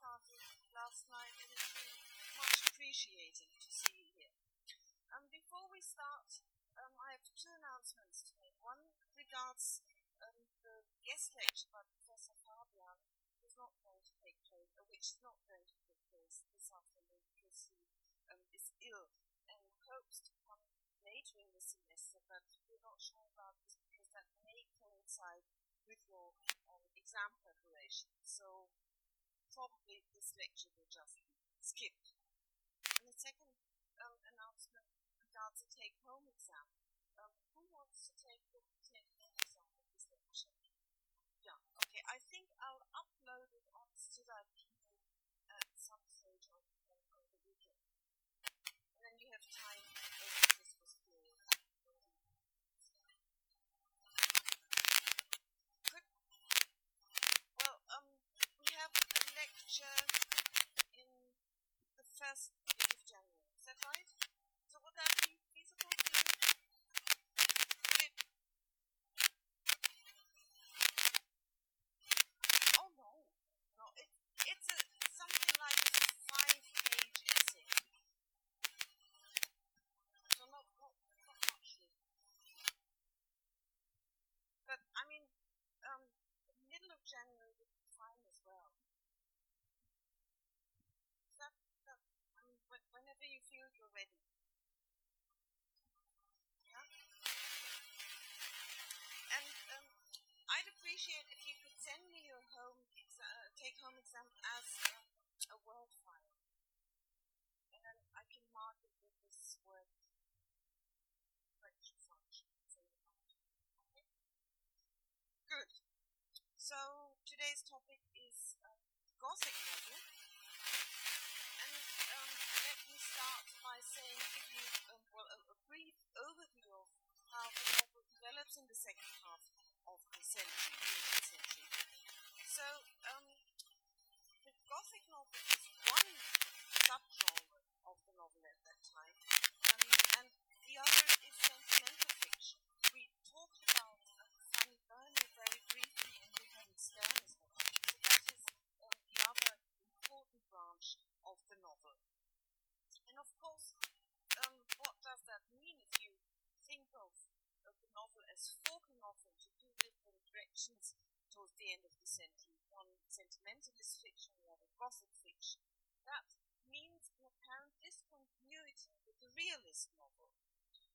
party last night, and it's been much appreciated to see you here. Um, before we start, um, I have two announcements to make. One regards um, the guest lecture by Professor Fabian, who's not going to take place, uh, which is not going to take place this afternoon because he um, is ill and hopes to come later in the semester, but we're not sure about this because that may coincide with your um, exam preparation. So probably this lecture will just skipped. And the second um, announcement regards the take-home exam. Um, who wants to take the take-home exam of this lecture? Yeah, okay. I think I'll upload it on Student at some stage on, on the weekend. And then you have time over Christmas period. Lecture in the first week of January. Is that right? Home exam as a Word file. And then I can mark it with this word correction function. Okay? Good. So today's topic is um, Gothic novel um, let me start by saying, give you um, well, a, a, brief overview of how the novel develops in the second half of the century, the century. So, um, novel one subgenre of the novel at that time, um, and the other is sentimental fiction. We talked about uh, Burney very briefly in Wilhelm Sterne's novel, so that is um, the other important branch of the novel. And of course, um, what does that mean if you think of, of the novel as forking off into two directions towards the end of the century? One sentimentalist fiction, the other gothic fiction. That means an apparent discontinuity with the realist novel.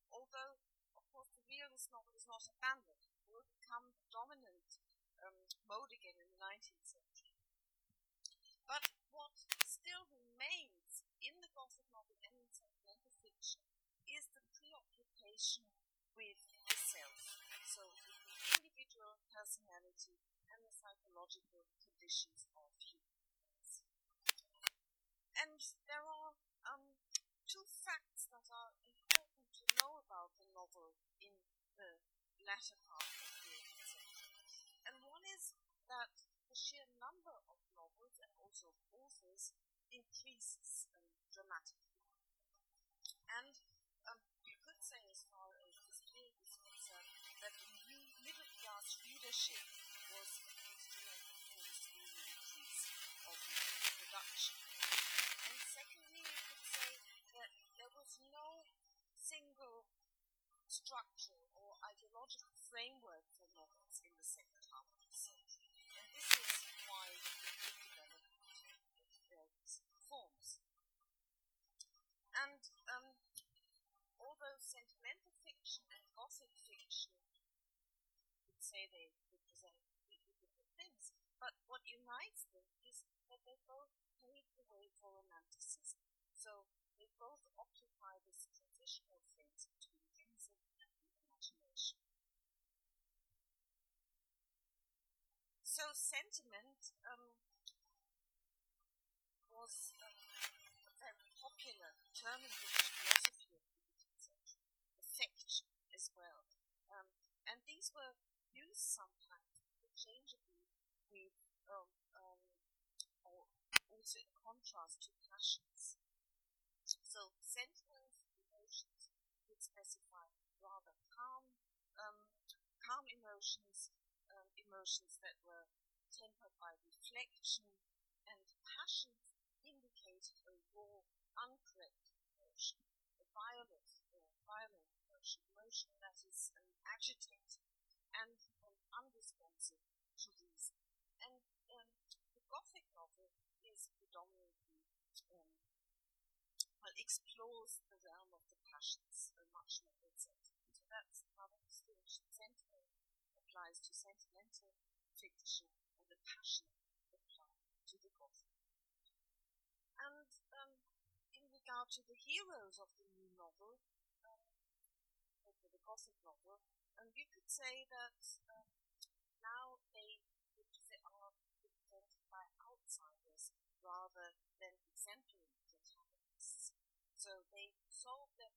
Although, of course, the realist novel is not abandoned, it will become the dominant um, mode again in the 19th century. But what still remains in the Gothic novel and in sentimental fiction is the preoccupation with the self. So individual personality and the psychological conditions of humans. And there are um, two facts that are important to know about the novel in the latter part of the 18th century. And one is that the sheer number of novels and also of authors increases um, dramatically. And class was instrumental for this increase of production. And secondly, you could say that there was no single structure or ideological framework for novels in the second half of the century. And this is why it developed various forms. And um, although sentimental fiction and gothic fiction would say they represent completely different things, but what unites them is that they both pave the way for romanticism. So they both occupy this transitional phase between reason and imagination. So sentiment um, was a very popular term in philosophy of the 18th century, affection as well. Um, and these were used sometimes interchangeably with, um, um, or also in contrast to passions. So sentiments, emotions would specify rather calm, um, calm emotions, um, emotions that were tempered by reflection, and passions indicated a raw, uncorrect emotion, a violent or violent emotion, emotion that is um, agitated and um, unresponsive to reason. And um, the Gothic novel is predominantly explores the realm of the passions uh, much more than. So that's another distinction. Sentiment applies to sentimental fiction, and the passion apply to the Gothic. And um, in regard to the heroes of the new novel, um, the Gothic novel, um, you could say that um, now they are represented by outsiders rather than exemplary protagonists. So they solve their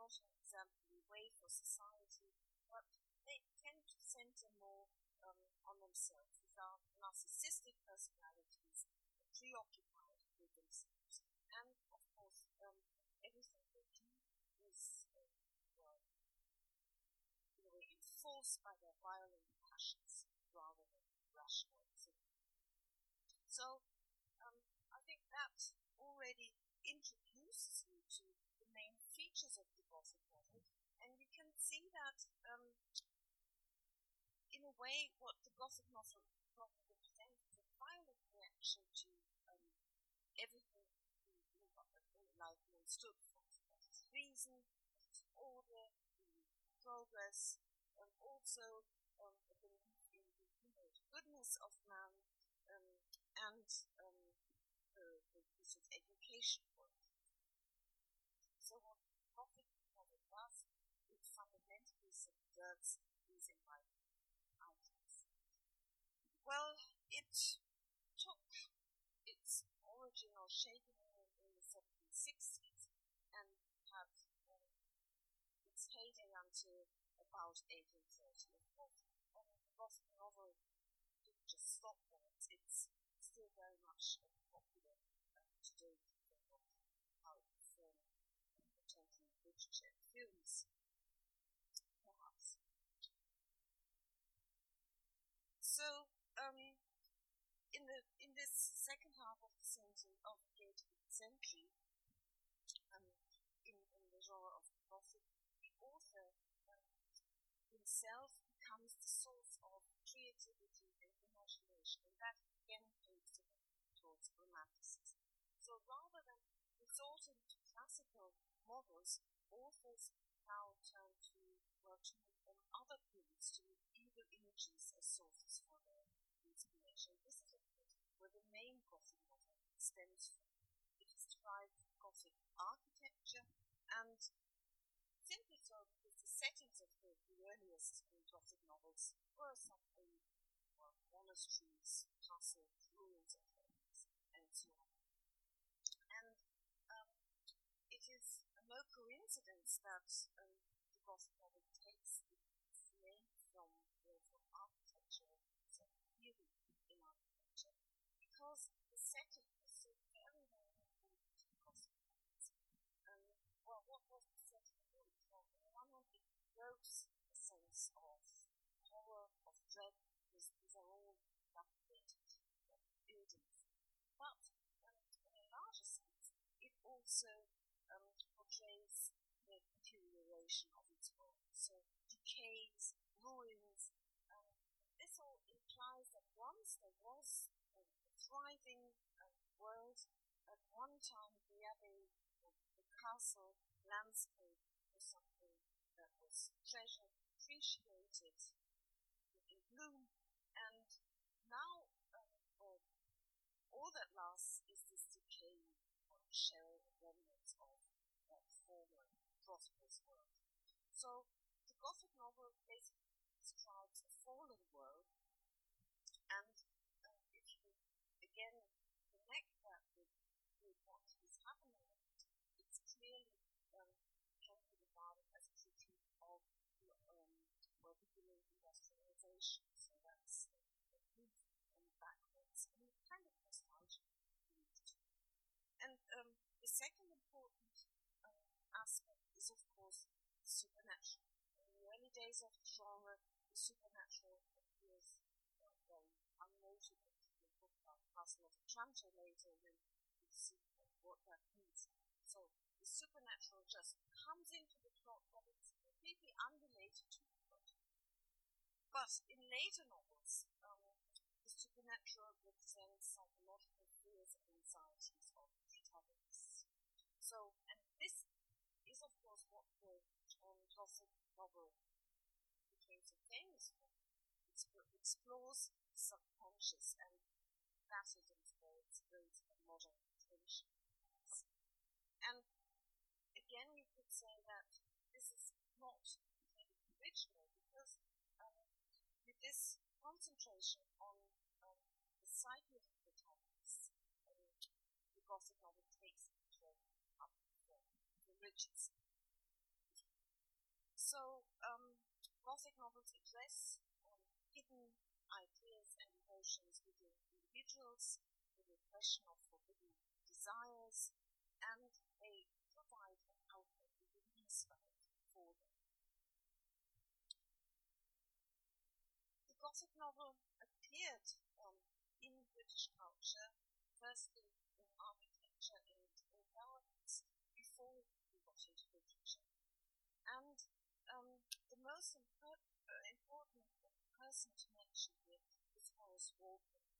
not an exemplary way for society, but they tend to center more um, on themselves. These are narcissistic personalities, preoccupied with themselves. And of course, um, everything they do is uh, well, in a way enforced by their violent passions rather than rational thinking. So um, I think that already introduces you to the main features of the Gothic novel, and you can see that um, in a way what the Gothic novel, represents is a violent reaction to um, everything life one stood for. Is reason, is order, progress, and also um, a belief in the goodness of man um, and um, the, the, the of education work. So what Gothic novel does, it fundamentally subverts these enlightenment ideas. Well, it took its origin or shape in, in the 1760s and had um, its heyday until about 1830. Of course, um, the Gothic novel didn't just stop there. It's, it's still very much uh, popular uh, today because of how it performed in contemporary films, perhaps. So, um, in the in this second half of the century of the 18th century, um, in, in the genre of Gothic, the author um, himself becomes the source of creativity and imagination, and that again the way towards romanticism. So rather than resorting to classical models, authors now turn to to um, other periods, to medieval images as sources for their inspiration. This is of course where the main Gothic novel stems from. It is derived from Gothic architecture and simply so because the settings of the, the earliest Were something well, monasteries, castles, ruins of things, and so on. And um, it is no coincidence that um, the Gothic novel takes its name from, uh, from architecture, so theory in architecture, because the setting is so very, very important to the Gothic novels. Um, well, what was the setting really? Well, on the one hand, it evokes a sense of horror, of dread, because these are all dilapidated buildings. But um, in a larger sense, it also um, portrays the deterioration of its world. So decays, ruins. Um, this all implies that once there was a, a thriving uh, world, at one time the abbey, the, the castle landscape was something that was treasured, appreciated, in bloom, and now um, all that lasts is this decaying shell former world. So the Gothic novel basically describes a fallen world, and uh, if you again connect that with, with what is happening, it's clearly um, can be regarded as a critique of um, well, beginning industrialization. So that's the, the move and backwards and kind of nostalgia. And um, the second important um, aspect is, of course, supernatural. In the early days of genre, the supernatural appears very unnoted in the book about Castle of Otranto later will see what that means. So the supernatural just comes into the plot, but it's completely unrelated to the plot. But in later novels, um, the supernatural represents psychological fears and anxieties of protagonists. So, and this is, of course, what the um, Gothic novel became so famous for. It explores the subconscious, and that is where its great modern attention. And again, you could say that this is not because um, with this concentration on um, the psyche of the protagonists, um, the Gothic novel takes it up for the richest. So, um, Gothic novels address um, hidden ideas and emotions within individuals, the repression of forbidden desires, and they provide an outlet, a release valve for them. Gothic novel appeared um, in British culture, firstly in architecture and in gardens, before we got into literature. And um, the most impo- important person to mention here is Horace Walpole.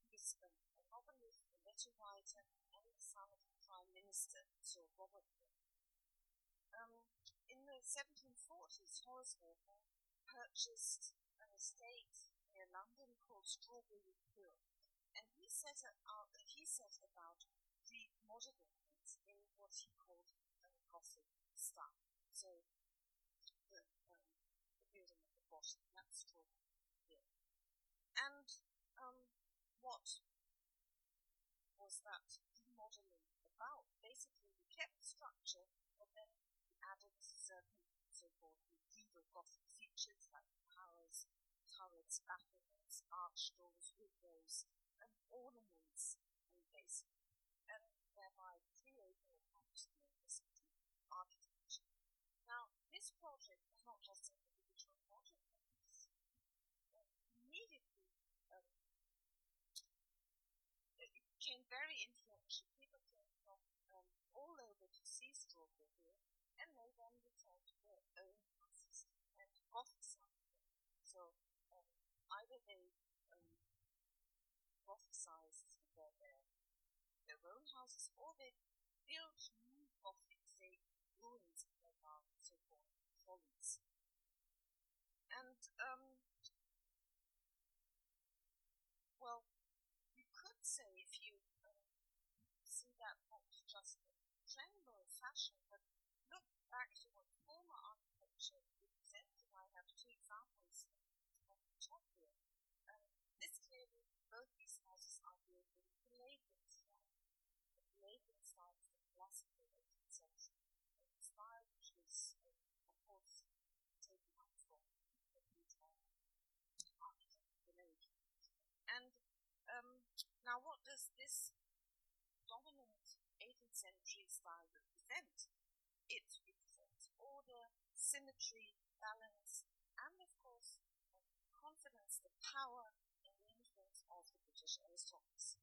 He was a novelist, a letter writer, and the son of the Prime Minister, Sir Robert. Um, in the 1740s, Horace Walpole purchased estate near London called Strawberry Hill, and he set out he set about remodeling in what he called a Gothic style. So the, um, the building at the bottom, that's Strawberry Hill. And um, what was that remodeling about? Basically, we kept the structure, but then we added certain so-called medieval Gothic turrets, battlements, arch doors, windows, and ornaments and basic, and thereby creating a kind of architecture. Now, this project was not just an individual project, uh, immediately um, it became very influential. People came from um, all over to see Strawberry Hill, and they then returned to their own houses and Gothicized them. So um, either they um, Gothicized their, their, their own houses, or they built new Gothic, say, ruins in their garden, so-called follies. And, um, well, you could say if you um, see that not just a or a fashion, but look back to what former architecture represents, and I have two examples on the top here. Um, this clearly, both these houses are built in the Palladian style. The Palladian style is the classical 18th century style, which is, um, of course, taken up from the detail architecture age. And um, now, what does this dominant 18th century style represent? It represents order, symmetry, balance, and of course, um, confidence, the power, and the influence of the British aristocracy.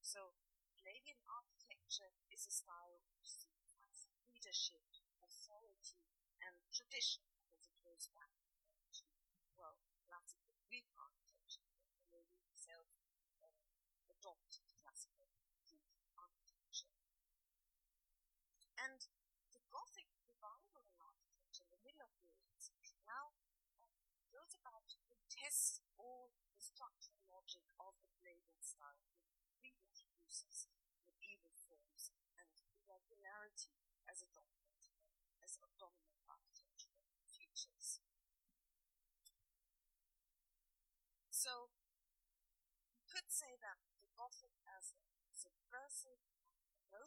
So, Palladian architecture is a style which signifies leadership, authority, and tradition, because it goes back to, well, classical Greek architecture. The Palladian itself um, adopted classical Greek architecture. And the Gothic revival in architecture in the middle of the 18th century now um, goes about to contest all the structural logic of the Palladian style that reintroduces medieval forms and irregularity as a dominant as a dominant architectural features. So you could say that the Gothic as a subversive,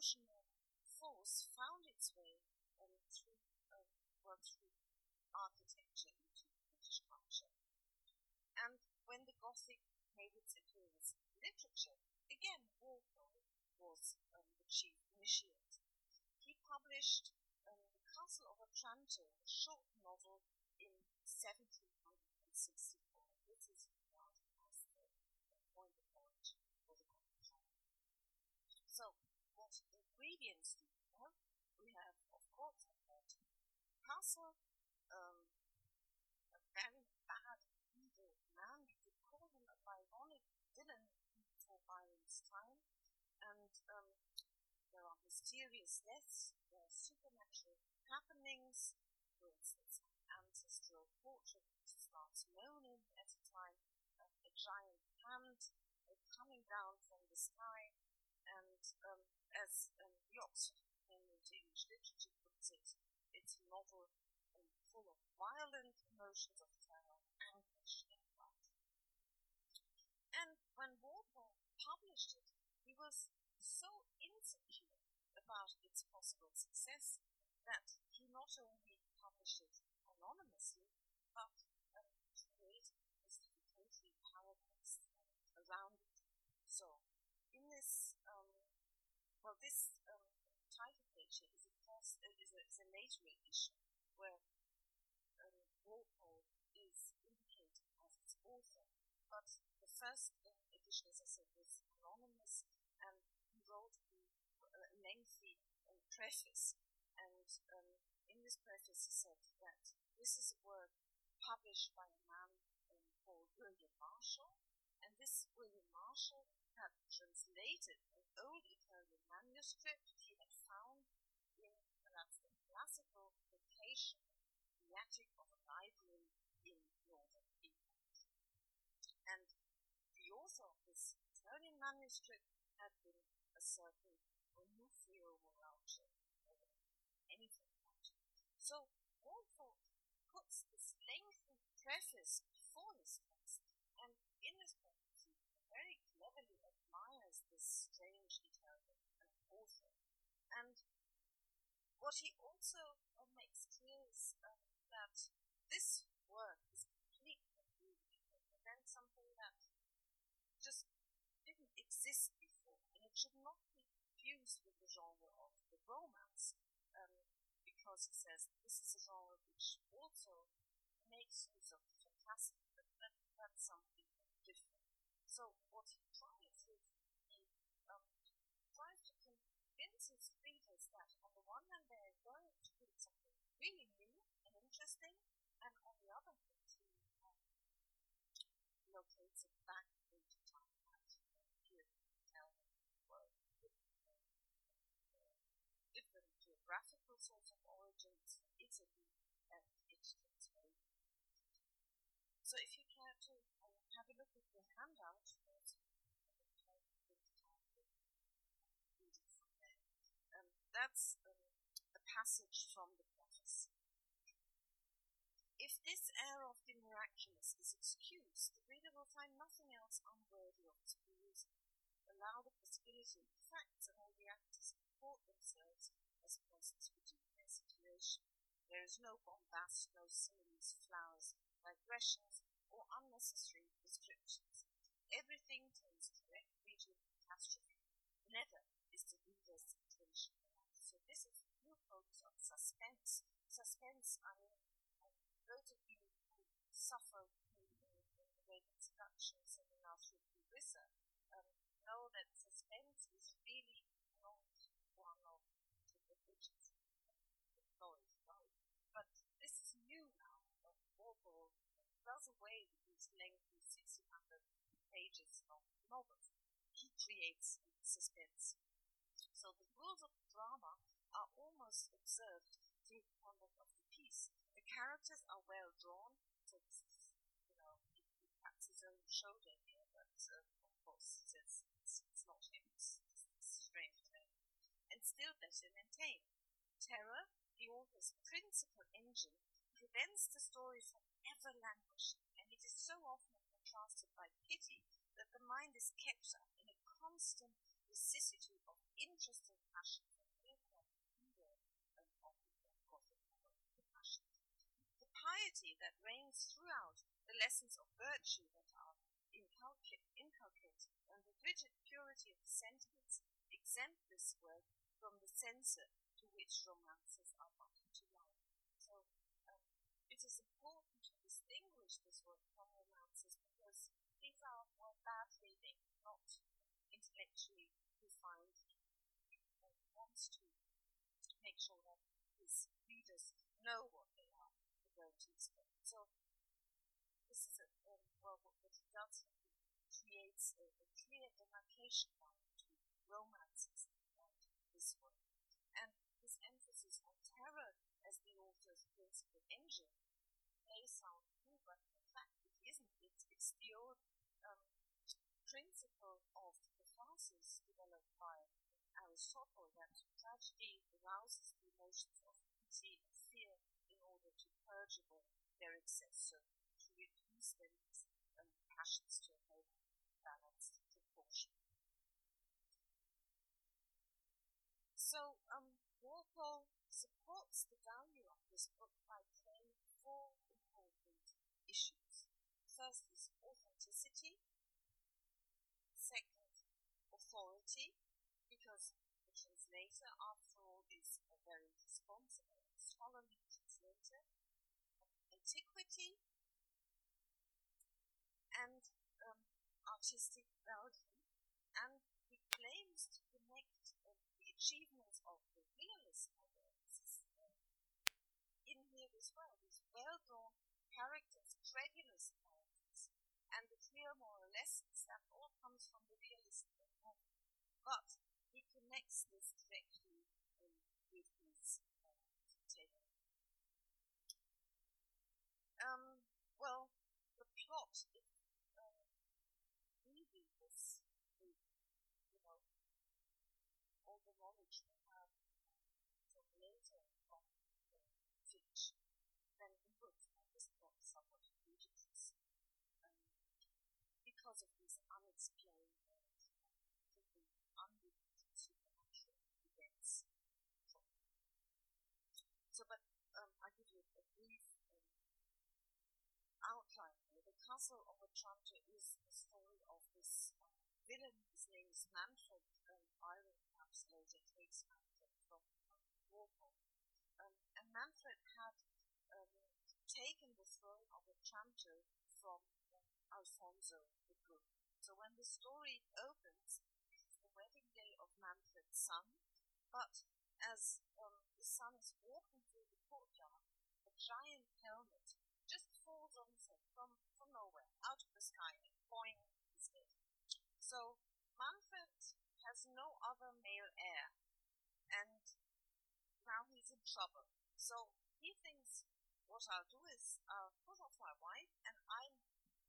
emotional force found its way um, through, um, well, through architecture into British culture. And when the Gothic made its appearance in literature, again, Walpole was um, the chief initiator. He published um, The Castle of Otranto, a short novel, in 1764. This is regarded as the point of origin for the Gothic genre. We have, of course, Picasso, um, a very bad, evil man. You could call him a Byronic villain before Byron's time. And um, there are mysterious deaths, there are supernatural happenings. For instance, ancestral portrait which starts moaning at a time, uh, a giant hand coming down from the sky, and um, as um, to English Literature puts it, it's a novel full of violent emotions of terror, anguish, and fright. And when Walpole published it, he was so insecure about its possible success that he not only published it anonymously, but um, created mystification paragraphs around it. So, in this, um, well, this um, title page is a, first, uh, is, edition where um, Walpole is indicated as its author, but the first edition, as I said, was anonymous and he wrote a, a lengthy um, preface. And um, in this preface, he said that this is a work published by a man um, called William Marshall, and this William Marshall had translated an old Italian manuscript he had found in that's the classical location the a library in northern England. And the author of this Italian manuscript had been a certain Onuphrio Muralto, or anything like So Walpole puts this lengthy preface before his text, and in this preface he very cleverly admires this strange Italian author. And what he also uh, makes clear is um, that this work is completely new. It presents something that just didn't exist before, and it should not be confused with the genre of the romance. Um, because he says this is a genre which also makes use of the fantastic, but that, that's something different. So what he tries is he um, tries to convince his readers that on the one hand they're going to read something really new and interesting, and on the other hand he um, locates it back into time that here tell world different geographical sorts of origins from Italy and its very So if you care to uh, have a look at the handout, um, that's um, a passage from the preface. If this air of the miraculous is excused, the reader will find nothing else unworthy of his perusal. Allow the possibility of the facts and all the actors comport themselves as persons who do their situation. There is no bombast, no similes, flowers, digressions, or unnecessary descriptions. Everything tends directly to a catastrophe. Never is the reader's attention So this is new focus on suspense. Suspense, I mean, those of you who suffer in, in, in the way introductions and in our Clarissa um, know that suspense is really not one of the features stories about. But this is new now. Uh, Walpole does away with these lengthy 1600 pages of novels. He creates suspense. So the rules of drama are almost observed through the conduct of the piece. The characters are well drawn, so this is, you know, he, he pats his own shoulder here, but uh, of course it's, it's, it's not him, it's, it's strange and still better maintained. Terror, the author's principal engine, prevents the story from ever languishing, and it is so often contrasted by pity that the mind is kept up in a constant vicissitude of interest and passion for either either of the passion. The piety that reigns throughout, the lessons of virtue that are inculcated, and the rigid purity of the sentiments exempt this work from the censor to which romances are bound to life. So um, it is important to distinguish this work from romances because these are more bad reading, not intellectually refined. To make sure that his readers know what they are going to expect. So this is a, um, well, what, he does, he creates a, a clear demarcation line between romances and this work. And his emphasis on terror as the author's principal engine may sound new, but in fact it isn't. It's, it's the old um, principle of catharsis developed by Aristotle arouses the emotions of pity and fear in order to purge away their excess, so to reduce their um, passions to a more balanced proportion. So, um, Walpole supports the value of this book by claiming four important issues. First is authenticity. Second, authority, because the translator, after all, is a very responsible and scholarly translator. Antiquity and um, artistic value, and he claims to connect uh, the achievements of the realist modernists in here as well. These well-drawn characters, credulous characters, and the clear moral lessons that all comes from the realist novel. But he connects this directly um, with his uh, tale. Um, well, the plot, if um, reading this, with, you know, all the knowledge we have from later on the fiction, then it would find this plot somewhat ludicrous. Um, because of these unexplained and simply unrepeated supernatural events. So, but um, I give you a brief um, outline here. The The castle of Otranto is the story of this um, villain. His name is Manfred. Um, Byron perhaps later takes Manfred from um, Walpole. Um, and Manfred had um, taken the throne of Otranto from um, Alfonso the Good. So when the story opens, it's the wedding day of Manfred's son, but as um, the son is walking through the courtyard, a giant helmet just falls on his head from, from nowhere, out of the sky, and boing, he's dead. So Manfred has no other male heir, and now he's in trouble. So he thinks, what I'll do is I'll put off my wife, and I'll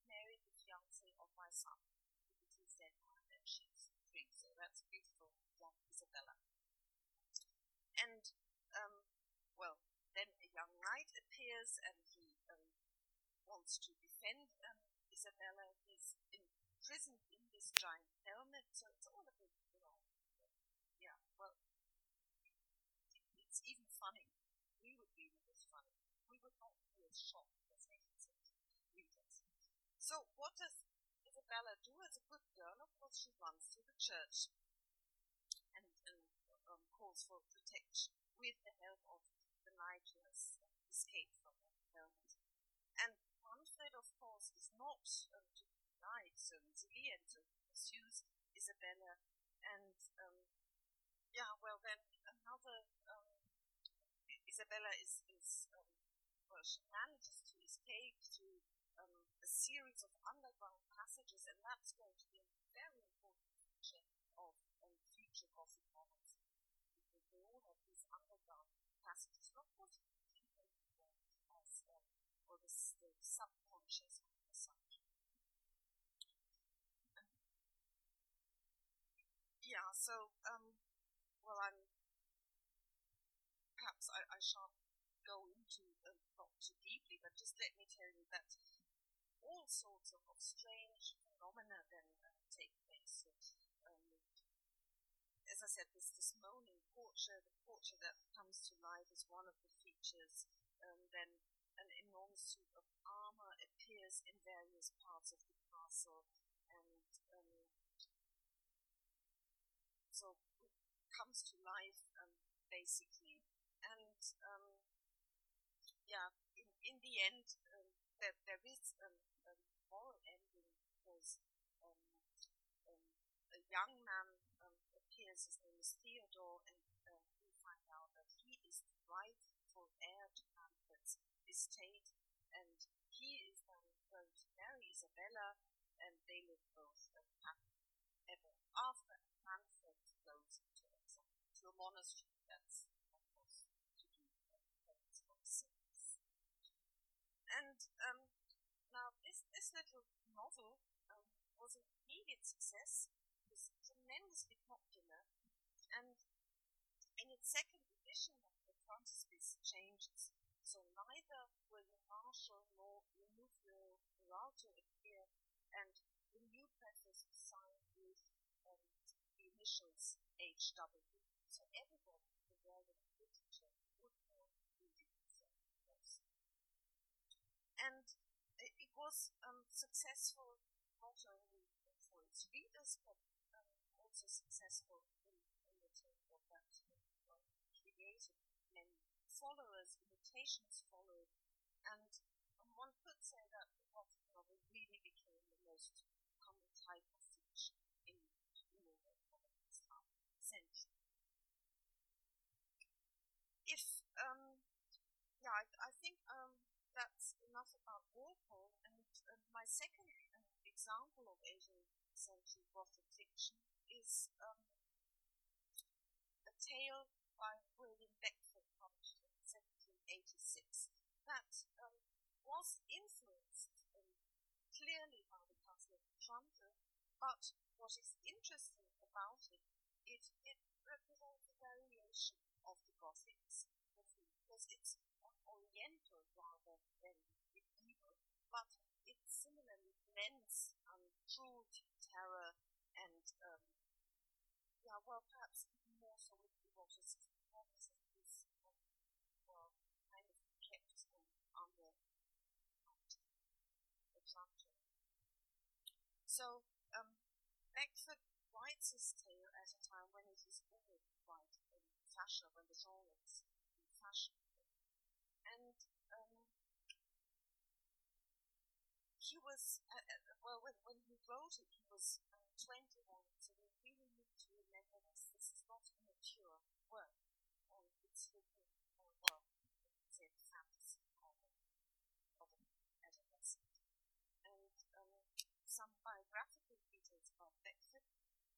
marry the fiancée of my son, because he's dead now, and she's free. So that's beautiful, young Isabella. And, um, well, then a young knight appears and he um, wants to defend um, Isabella. He's imprisoned in this giant helmet, so it's all a bit, well, it's even funny. We would be it was funny. We would not be as shocked as innocent readers. So what does Isabella do as a good girl? Of course, she runs to the church and, and um, calls for protection with the help of the knight who has escaped from the helmet. And Manfred, of course, is not um, to be denied so easily, and so pursues Isabella. And um, yeah, well, then another um, Isabella is is um, well, she manages to escape through um, a series of underground passages, and that's going to be a very important feature of um, future Gothic novels because they all have these underground passages, not what as um, or the, the subconscious as such. yeah, so um, well, I'm I, shan't go into not too deeply, but just let me tell you that all sorts of, of strange phenomena then uh, take place. Um, as I said, there's this moaning the portrait that comes to life is one of the features. Um, then an enormous suit of armor appears in various parts of the castle, and um, so it comes to life um, basically. And um, yeah, in, in the end, um, there, there is a moral ending because um, um, a young man um, appears, his name is Theodore, and um, find out that he is the rightful heir to Manfred's estate, and he is then going to marry Isabella, and they live both happy ever after. Manfred goes exile to a monastery that's, of course, to do with of sins. And um, now this this little novel um, was an immediate success. It was tremendously popular, and in its second edition of the frontispiece changes. So neither William Marshall nor Renufrio Peralta appear, and the new preface was signed with um, the initials HW. So everyone in the world of literature would know reading this. And it, it was um, successful not only for its readers, but um, also successful in, in the terms of that created many followers, imitations followed, and one could say that the Gothic novel really became the most common type of fiction in Norway for the next half century. If, um, yeah, I, I think um, that's enough about Walpole, and uh, my second uh, example of 18th century Gothic fiction is um, a tale by William Beckford published in 1786 that um, was influenced um, clearly by the But what is interesting about it is it, it represents a variation of the Gothics, because it's oriental rather than medieval, but it similarly blends um, cruelty, terror, and um, yeah, well, perhaps even more so with eroticism. Eroticism is, um, well, kind of kept um, under Otranto. So, um, Beckford writes his tale at a time when it is already quite in fashion, when the genre is in fashion. And um, he was, uh, uh, well, when, when he wrote it, he was um, 21, so we really need to remember this. This is not a mature work. Um, it's written, uh, well, it's a fantasy novel of an adolescent. And um, some biographical details about Beckford.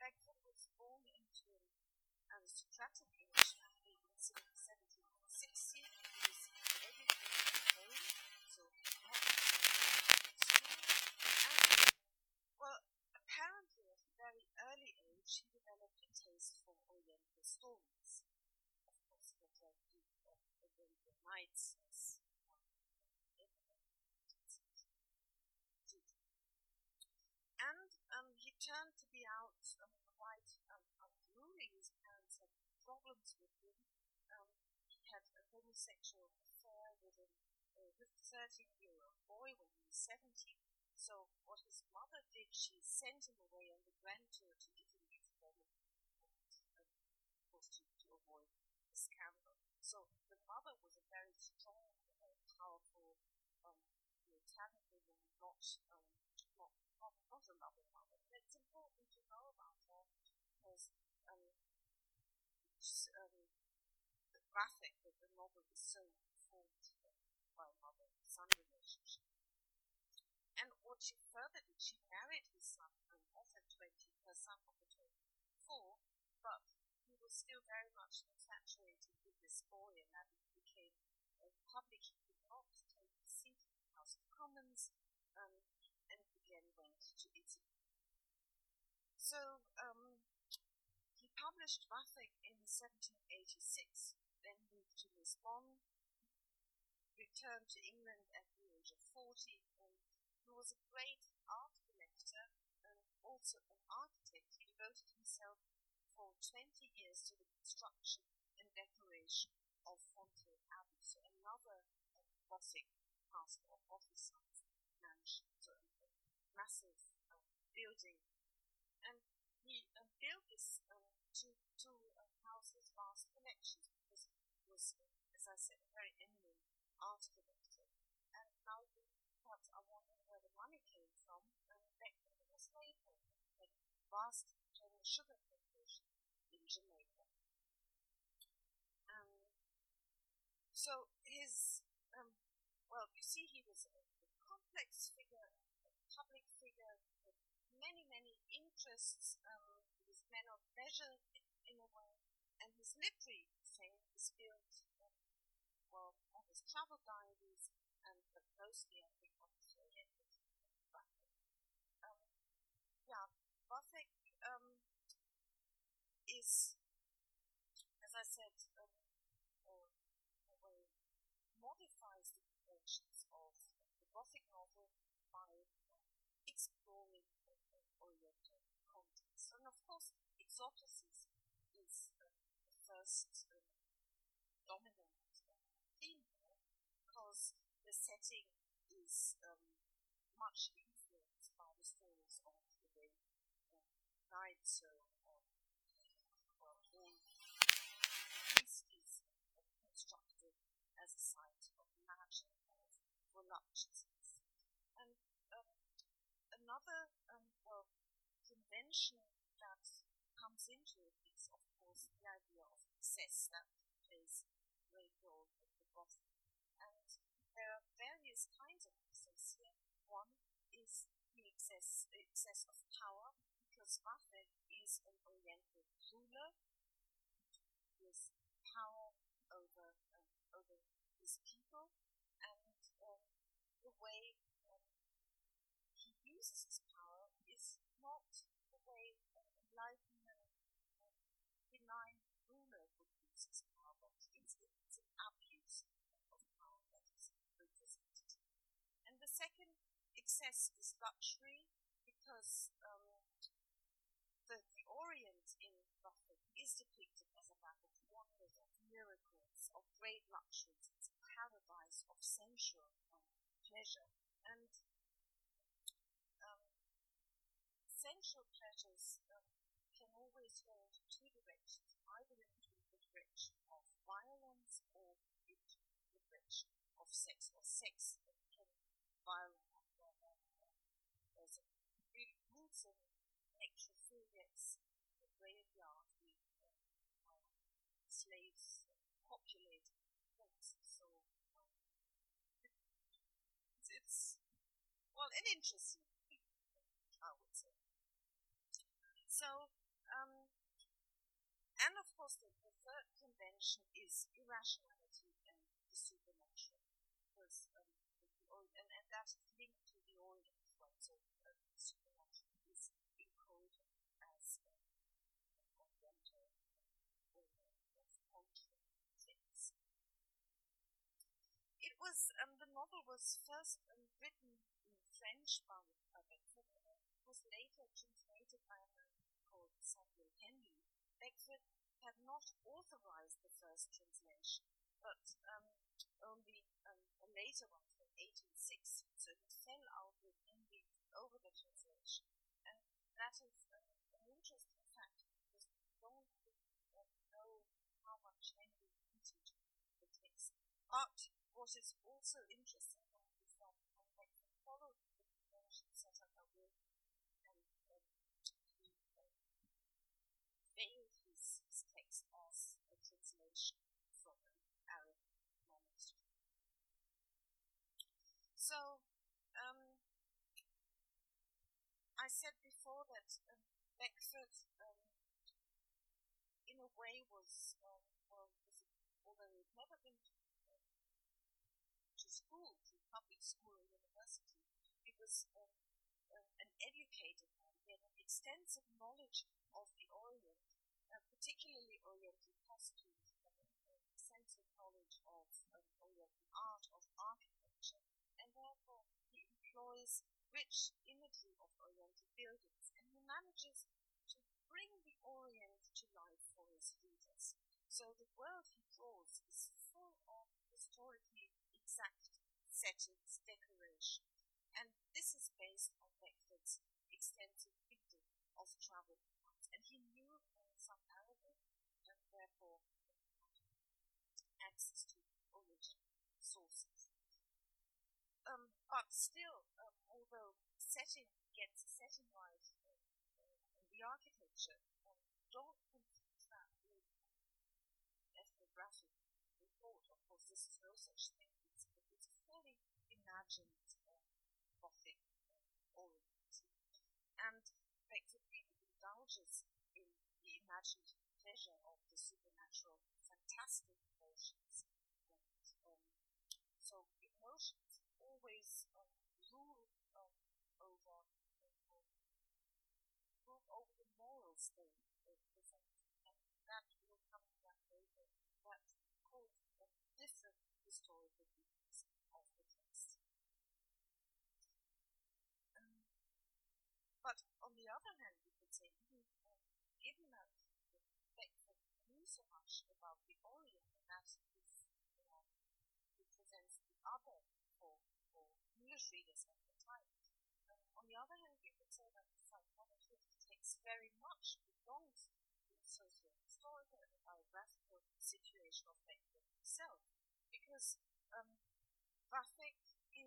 Beckford was born into um, aristocratic English family in 1760. He was educated at home, so not well, apparently at a very early age, he developed a taste for Oriental stories. Of course, what I do of Arabian Nights as and um, he turned to be out um, quite um, unruly. His parents had problems with him. Um, he had a homosexual affair with a uh, with 13 year old boy when he was 17. So, what his mother did, she sent him away on the grand tour to Italy to them, of course, to, to avoid the scandal. So, the mother was a very strong, uh, powerful um, Italian woman, not, um, not, not, not a loving mother. And it's important to know about her because um, um, the graphic of the novel is so informed by mother son relationship. And what she further did, she married his son and offered 20, her son offered 24, but he was still very much infatuated with this boy, and that it became public. He could not take a seat in the House of Commons, um, and again went to Italy. So um, he published Vathek in 1786, then moved Lisbon, returned to England at the age of 40, and he was a great art collector and also an architect. He devoted himself for 20 years to the construction and decoration of Fonthill Abbey, so another uh, Gothic castle of Gothic mansion, so a massive uh, building. And he uh, built this um, to, to uh, house his vast collections because he was, as I said, very eminent art collector. And you perhaps are wondering where the money came from, and back in the slave owner, had vast sugar plantation in Jamaica. so his, um, well, you see, he was a, a complex figure, a public figure with many, many interests. Um, he was a man of leisure in a way, and his literary fame is built, um, well, on his travel diaries, and but mostly, I think, oriented um, yeah, Vathek um, is, as I said, um, uh, a way modifies the conventions of the Gothic novel by exploring Oriental context. And of course, exoticism is uh, the first uh, dominant theme here because the setting is um, much influenced by the stories of the Arabian Nights. So, um, well, all the East is constructed as a site of magic, of voluptuousness. And um, another um, well, convention that comes into it is, of course, the idea of excess that plays a great role in the Gothic. And there are various kinds of excess here. One is the excess, excess of power, because Vathek is an Oriental ruler with power over um, over his people, and um, the way um, he uses his power is not the way an enlightened, um, benign ruler would use his power, but it's, it's an abuse of power that is represented. And the second excess is luxury, because um, the, the Orient in Vathek is depicted as a land of wonders, of miracles, of great luxuries. It's a paradise of sensual um, pleasure. And um, sensual pleasures um, can always hold two directions, either into the direction of violence or into the direction of sex, or sex can violent there's a really gruesome necrophiliacs the graveyard with uh, slaves populate corpses. So um, it's, it's, well an interesting thing, I would say. So um, and of course the, the third convention is irrationality and the supernatural. Because um, and, and that is linked to the old well. So uh, supernatural is encoded as uh, Oriental or of cultural things. It was um, the novel was first um, written French by uh, Beckford. Was later translated by a man called Samuel Henley. Beckford had not authorized the first translation, but um, only um, a later one from 1860. So he fell out with Henley over the translation. And that is uh, an interesting fact because we don't know how much Henley into the text. But what is also interesting is that when Beckford followed the convention set up a will and um, he uh, veiled his, his text as a translation from an Arabic manuscript. So, um, I said before that um, Beckford, um, in a way, was, um, well, was, although he'd never been to, uh, to school, to public school or university, he was um, uh, an educated man. He had an extensive knowledge of the Orient, uh, particularly Oriental costumes, and an extensive knowledge of um, Oriental art, of architecture, and therefore he employs rich imagery of Oriental buildings, and he manages bring the Orient to life for his readers. So the world he draws is full of historically exact settings, decoration, and this is based on Beckford's extensive reading of travel and he knew uh, some Arabic, and therefore access to original sources. Um, but still, um, although setting gets setting right architecture, um, don't confuse that with ethnographic, thought, of course, this is no such thing. It's, it's fairly imagined uh, Gothic uh, orientation. And effectively indulges in the imagined pleasure of the supernatural, fantastic emotions. And, um, so emotions always um, rule um, over, over, rule over the moral state of the and that will come to that later. That caused a different historical views of the text. Um, but on the other hand, we could say, even um, given that Beckford knew so much about the Orient, and that is, you know, represents the other for, for Readers at the time. Um, on the other hand, you could say that the psychology the text very much belongs socio-historical and biographical situation of Beckford himself, because um,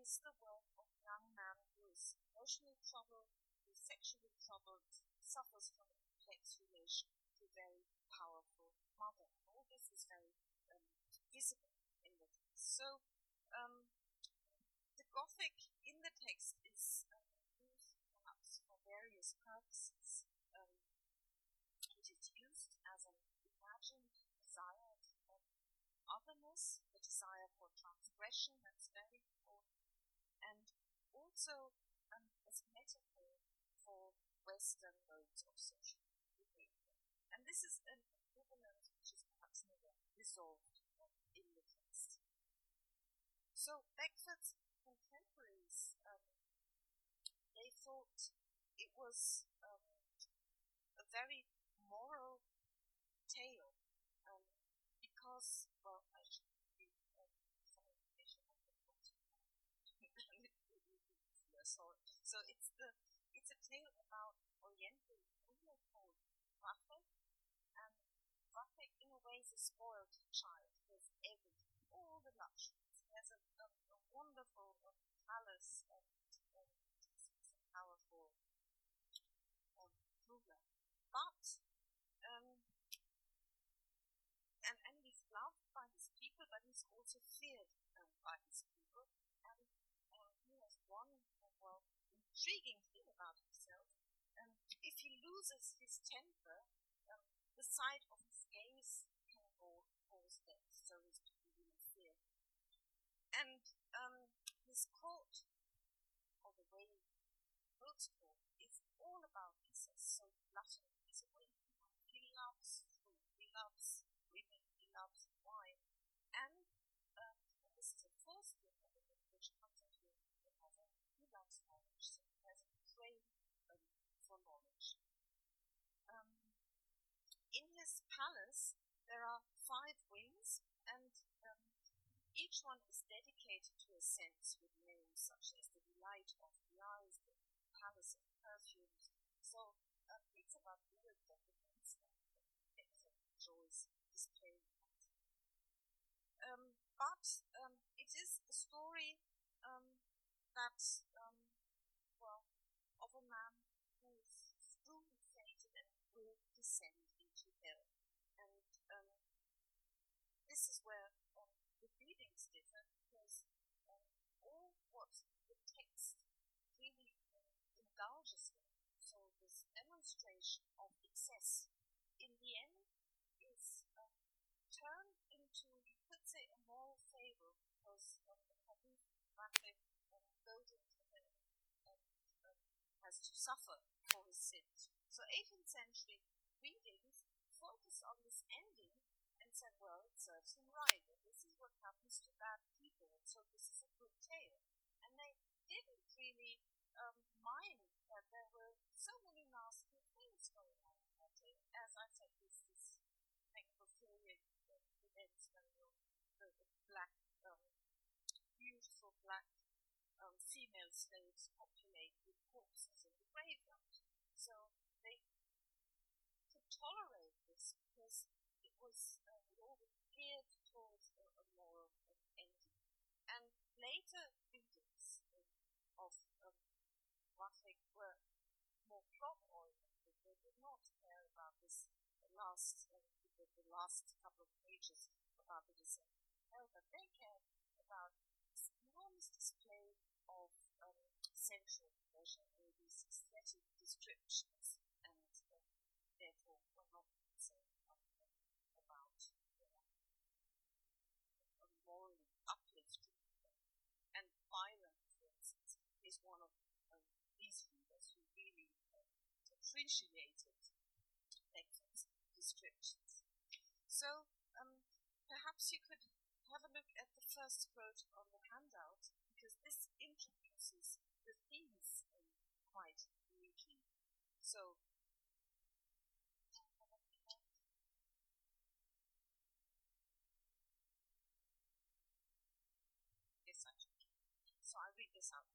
is the work of a young man who is emotionally troubled, who is sexually troubled, suffers from a complex relation to a very powerful mother. All this is very um, visible in the. So, the Gothic in the text is um, used perhaps for various purposes. Um, it is used as an imagined desire of otherness, the desire for transgression, that's very important, and also um, as a metaphor for Western modes of social behavior. And this is an equivalent which is perhaps never resolved in the text. So Beckford's contemporaries, um, they thought it was um, a very moral tale um, because, well, I should be um, some information on the So it's the it's a tale about Oriental woman called Vathek, and Vathek in a way is a spoiled child. He has everything, all the luxuries. He has a, a, a wonderful um, palace and, and he's a powerful um, ruler. But um, and, and he's loved by his people, but he's also feared um, by his people. And um, he has one uh, well intriguing thing about himself. Um, if he loses his temper, um, the sight of his gaze can cause death, so his people really fear. And um, his court, or the way Wilkes court, is all about excess, so gluttony is a way he loves food, he loves women, he loves wine, and um, this is the first thing which comes into the novel. He loves knowledge, so he has a craving um, for knowledge. Um, in his palace, there are five wings, and um, each one is dedicated to a sense with names such as the delight of the eyes, the palace of perfumes. So um, it's about weird documents enjoys displaying that. Um, but um, it is a story um, that, um, well, of a man who is truly fated and will descend into hell. And um, this is where um, the readings differ because all what the text really indulges in, so this demonstration of excess, in the end is um, turned into, you could say, a moral fable because the Hadith Mafik um, goes into hell and um, has to suffer for his sins. So 18th century readings focus on this ending and said, well, it serves him right, and this is what happens to bad people, and so this is a good tale. And they didn't really um, mind that there were so many nasty things going on in that tale. As I said, this is necrophilia events when the, the black, um, beautiful black populate with corpses in the graveyard. So they could tolerate this because it was uh, it all geared towards a, a moral ending. And later readings of um, Vathek were more plot oriented. They did not care about this last uh, the, the last couple of pages about the descent. However, they cared about this enormous display of um, sensual pleasure in these aesthetic descriptions, and uh, therefore were not concerned about uh, moral uplifting. And Byron, for instance, is one of um, these readers who really uh, appreciated Beckford's descriptions. So um, perhaps you could have a look at the first quote on the handout because this introduces the themes um, quite neatly. So yes, actually. So I read this out.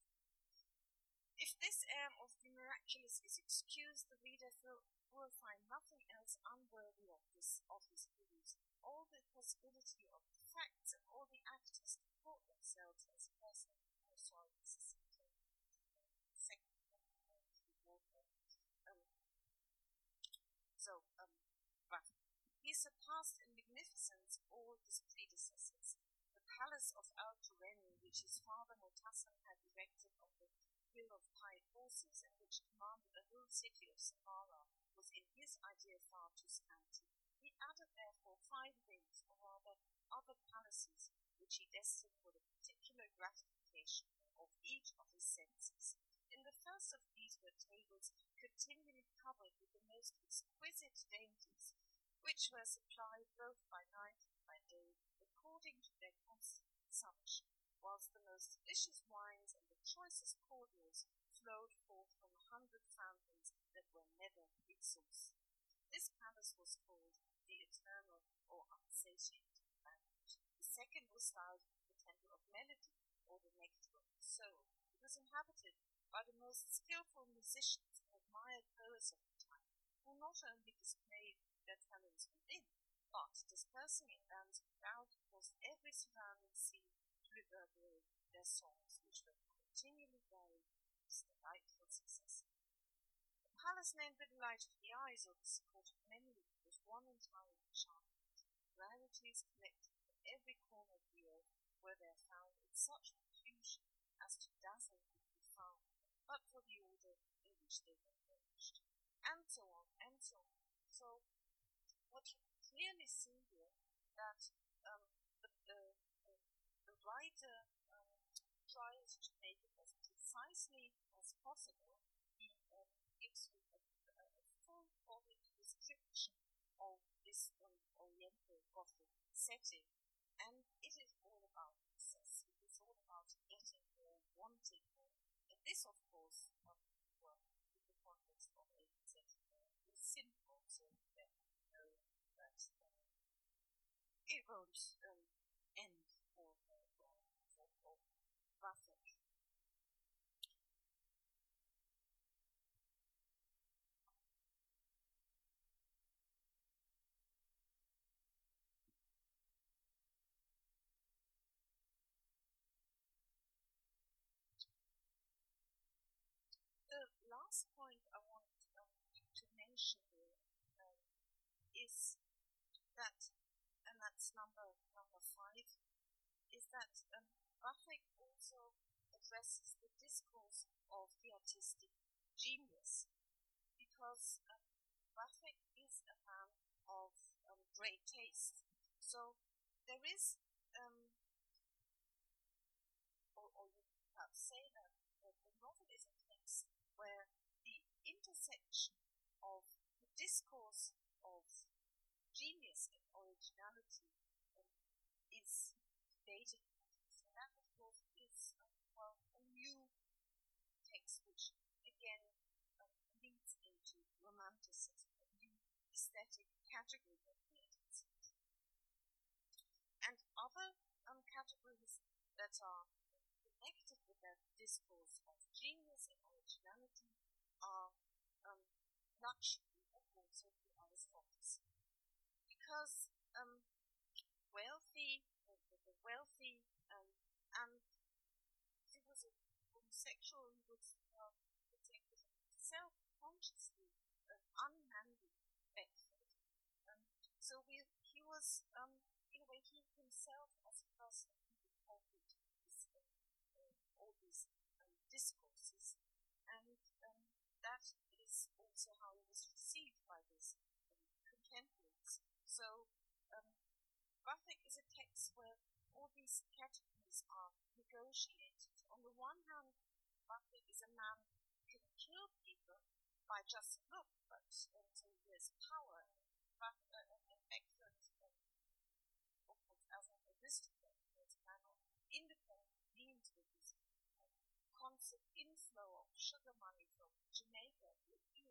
If this air of the miraculous is excused, the reader will, find nothing else unworthy of this of his views. All the possibility of the facts and all the actors report themselves as person. Oh, sorry, this is second. Um, so, um, but he surpassed in magnificence all his predecessors. The palace of Alkoremi, which his father Mutassim had erected on the hill of pied horses and which commanded the whole city of Samarra, was in his idea far too scanty. He added therefore five wings, or rather other palaces, which he destined for the particular gratification of each of his senses. In the first of these were tables continually covered with the most exquisite dainties, which were supplied both by night and by day, according to their consumption whilst the most delicious wines and the choicest cordials flowed forth from a hundred fountains that were never exhausted. This palace was called the Eternal or Unsatiated Banquet. The second was styled the Temple of Melody, or the Nectar of the Soul. It was inhabited by the most skilful musicians and admired poets of the time, who not only displayed their talents but dispersing in bands without, caused every surrounding scene reverberate their songs, which were continually varied with delightful success. The palace named the delight of the eyes or the support of memory was one entire enchantment. Rarities collected from every corner of the earth were there found in such profusion as to dazzle and confound, but for the order in which they were arranged. And so on, and so on. So, what you clearly see here that um, the, the the writer um, tries to make it as precisely as possible. He um, gives you a, a, a full bodied description of this um, Oriental Gothic setting, and it is all about excess. It is all about getting more, wanting more. And this, of course, um, well, in the context of a setting, is simple, so that know that um, won't um, end for Vathek. The last point I want um, to mention here um, is that, that's number number five, is that um, also addresses the discourse of the artistic genius because um, is a man of um, great taste. So there is, um, or, or you perhaps say that, that the novel is a place where the intersection of the discourse genius and originality um, is debated that, of course, is uh, well a new text which again um, leads into romanticism, a new aesthetic category of creativity. And other um, categories that are connected with that discourse of genius and originality are um, luxury and also the aristocracy. Because um, wealthy, the, the wealthy um, and he was a homosexual, he was uh, self-consciously an unmanly Beckford. Um, so we, he was, um, in a way, he himself as a also how he was received by his um, contemporaries. So, um, is where all these categories are negotiated. On the one hand, Vathek is a man who can kill people by just look, but so he has power. But uh, in Beckford, um, of course, as an aristocrat, he has a man of independent means with his um, constant inflow of sugar money from Jamaica. He,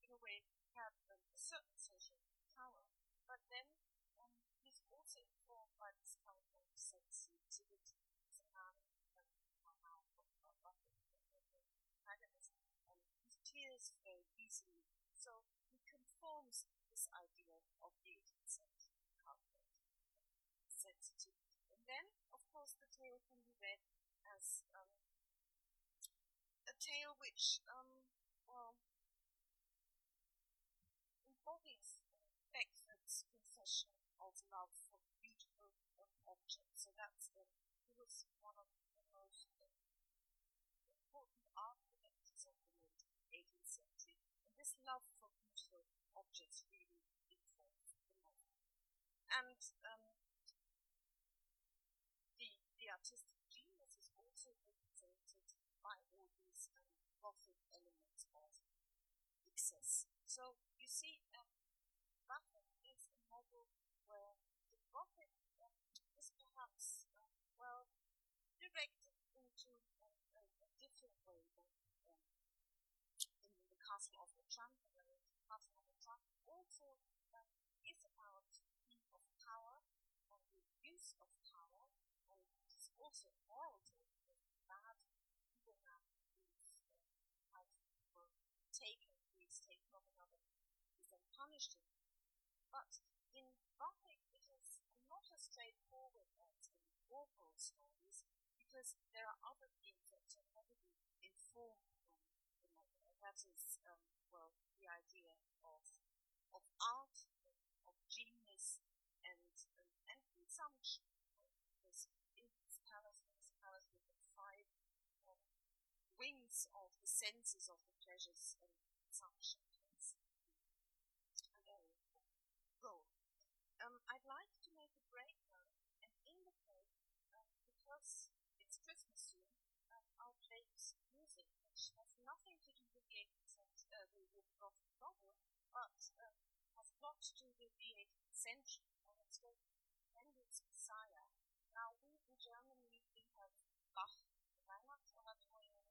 in a way, had um, a certain social power. But then um, he's also informed by this kind of sensitivity. He's a man um, now from Vathek, antagonist, and he tears very easily. So he conforms this idea of the 18th century culture, sensitivity. And then, of course, the tale can be read as um, a tale which, um, well, embodies Beckford's confession of love for beautiful um, objects. So that's um, he was one of the most um, important architects of the late 18th century, and this love for beautiful objects really informs the novel. And um, the the artistic genius is also represented by all these Gothic elements of excess. So you see, um, Vathek is a novel where the Gothic um, is perhaps, um, well, directed into um, a, a, different way than um, in the Castle of Otranto, where the Castle of Otranto also um, is about theme of power and the use of power, and it is also moral tale because bad evil man is uh, has taken, he is taken of another, is but in Gothic, it is not as straightforward as in Walpole stories because there are other themes that are heavily informed from the novel. And that is, um, well, the idea of of art, of genius, and um, and consumption. Because in this palace, in this palace, with the five um, wings of the senses of the pleasures and consumption go. Um, I'd like to make a break now and indicate, um, because it's Christmas soon, um, I'll play music which has nothing to do with the 18th uh, with the Gothic novel, but um, has a to do with the 18th century, and it's Messiah. Now, we in Germany, we have Bach, the Weihnachtsoratorium,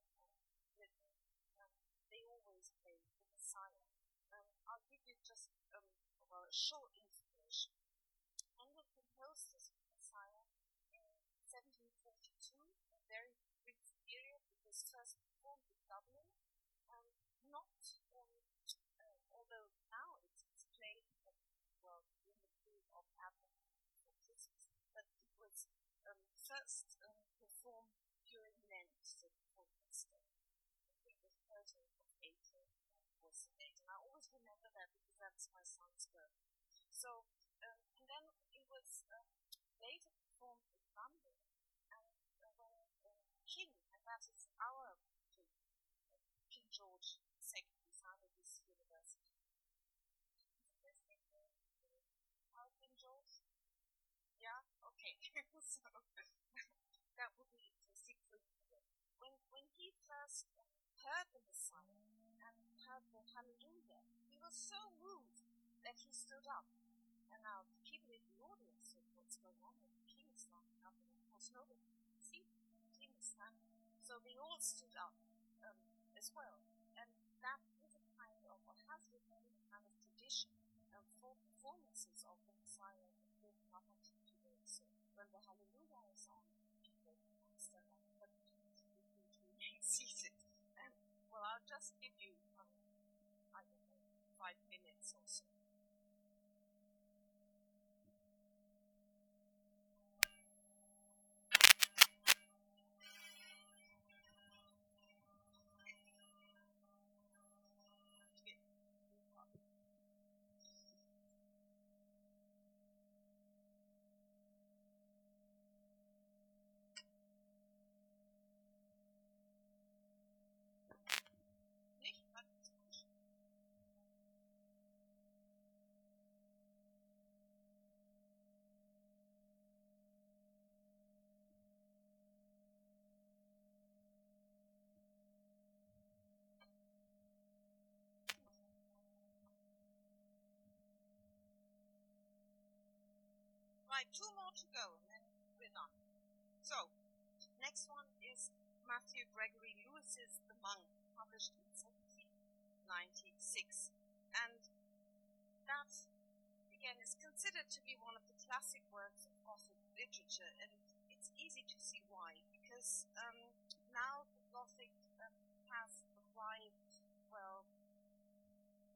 written, um, they always play the Messiah. Um, I'll give you just um, well, a short information. Handel composed this Messiah in 1742, a very brief period. It was first performed in Dublin, and not, um, uh, although now it's, it's played, uh, well, in the period of Advent for Christmas, but it was um, first um, performed during Lent, so before Easter. I think the 13th of April was the date, and I always remember that because that's my son's birthday. So, um, and then it was um, later performed in London, and uh, when uh, King, and that is our King, uh, King George II, founded this university. Is our King George? Yeah, okay. so that would be interesting for you. When when he first heard the Messiah and heard the Hallelujah, he was so moved that he stood up. And now the people in the audience said, What's going on? And the king is standing up, and of course nobody could see the king is standing. So they all stood up um, as well. And that is a kind of, what has become a kind of tradition um, for performances of the Messiah in up until today. So when the Hallelujah just give you, um, I don't know, five minutes or so. Two more to go, and then we're done. So, next one is Matthew Gregory Lewis's The Monk, published in 1796. And that, again, is considered to be one of the classic works of Gothic literature, and it's easy to see why, because um, now the Gothic um, has arrived, well,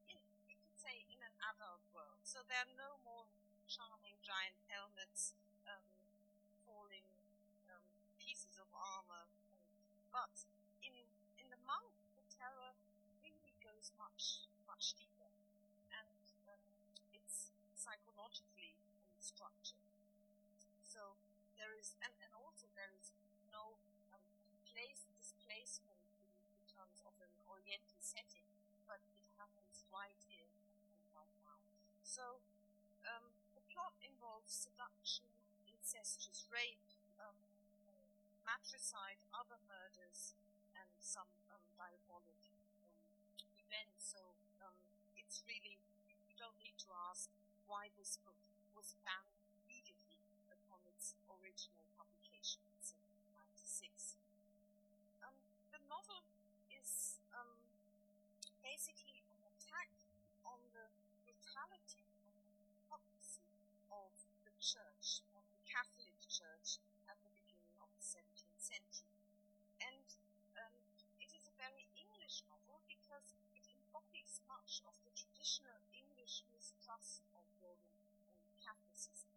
in, you could say in an adult world. So there are no more charming giant helmets, um, falling um, pieces of armor. But in in the monk, the terror really goes much much deeper, and um, it's psychologically structured. So there is, and, and also there is no um, place displacement in, in terms of an Oriental setting, but it happens right here right now. So seduction, incestuous rape, um, matricide, other murders, and some um, diabolic um, events. So um, it's really, you don't need to ask why this book was banned immediately upon its original publication in 1796. Um, the novel is basically an attack on the brutality Church, of the Catholic Church, at the beginning of the 17th century. And um, it is a very English novel because it embodies much of the traditional English mistrust of Roman um, Catholicism.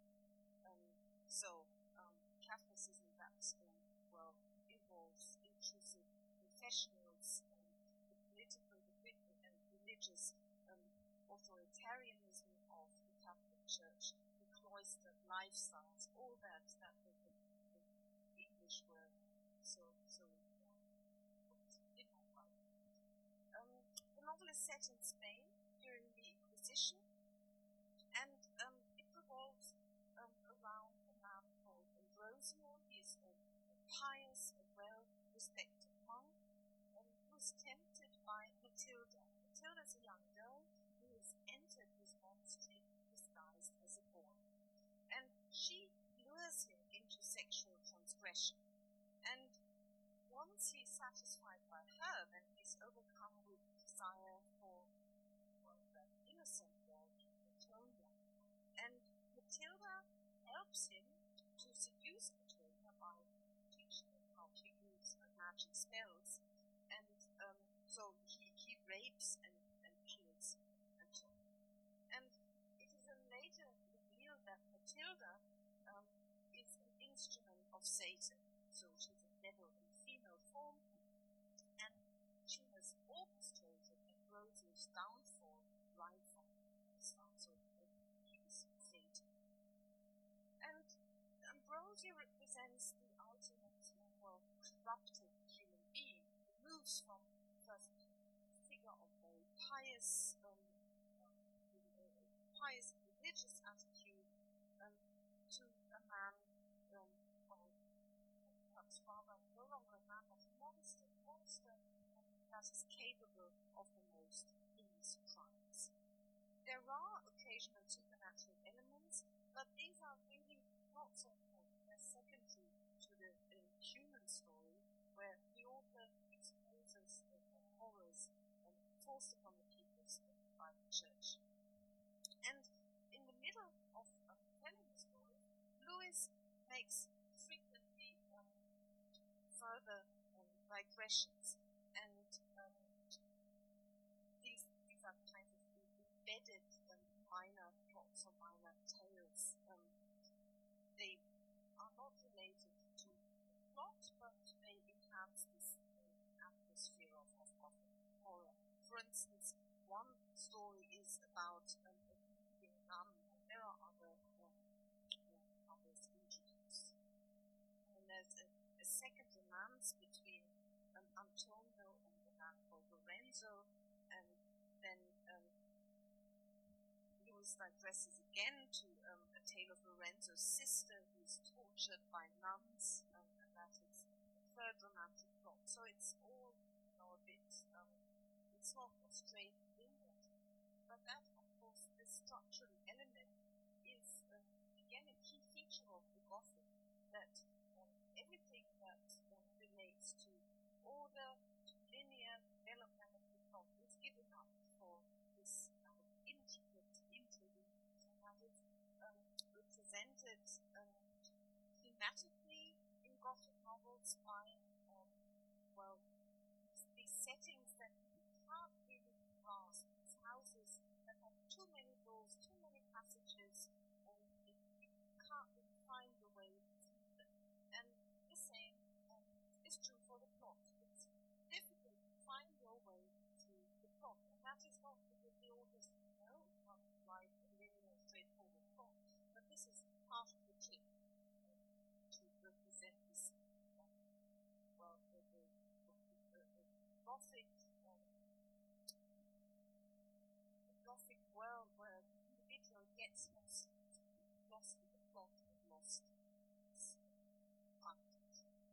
Um, so, um, Catholicism that, um, well, involves intrusive confessionals, um, the political and religious authoritarianism of the Catholic Church, cloistered lifestyles, all that that the, the, the English were so so um, the novel is set in Spain during the Inquisition, and um, it revolves um, around a man called Ambrosio. He is a, a pious, a well-respected monk, and who is tempted by. Matilda And once he's satisfied by her, then he's overcome with desire for well, the innocent girl, Matilda. And Matilda helps him to seduce Matilda by teaching him how to use her magic spells. Of Satan. So she's a devil in female form, and she has orchestrated Ambrosio's downfall right from the start. So he's Satan. And Ambrosio represents the ultimate, well, corrupted human being who moves from first figure of very pious, um, pious religious attitude to a man um, or rather no longer a a monster, monster that is capable of the most heinous crimes. There are occasional supernatural elements, but these are really not so important as secondary to the, human story, where the author exposes the, the horrors um, forced upon the people by the church. And in the middle of um, telling the story, Lewis makes frequently um, further um, digressions, and um, these, these are kind of embedded um, minor plots or minor tales. Um, they are not related to the plot, but they enhance this uh, atmosphere of, of, of horror. For instance, one story is about Antonio and called Lorenzo, and then um, Lewis digresses again to um, a tale of Lorenzo's sister who's tortured by nuns, um, and that is the third romantic plot. So it's all, you know, a bit, um, it's not a straight linear, but that, of course, the structural element is, uh, again, a key feature of the Gothic that thematically in Gothic novels by, um, well, these settings that you can't really grasp, these houses that have too many doors, too many passages, and you can't Gothic, um, Gothic world where the individual gets lost, lost in the plot and lost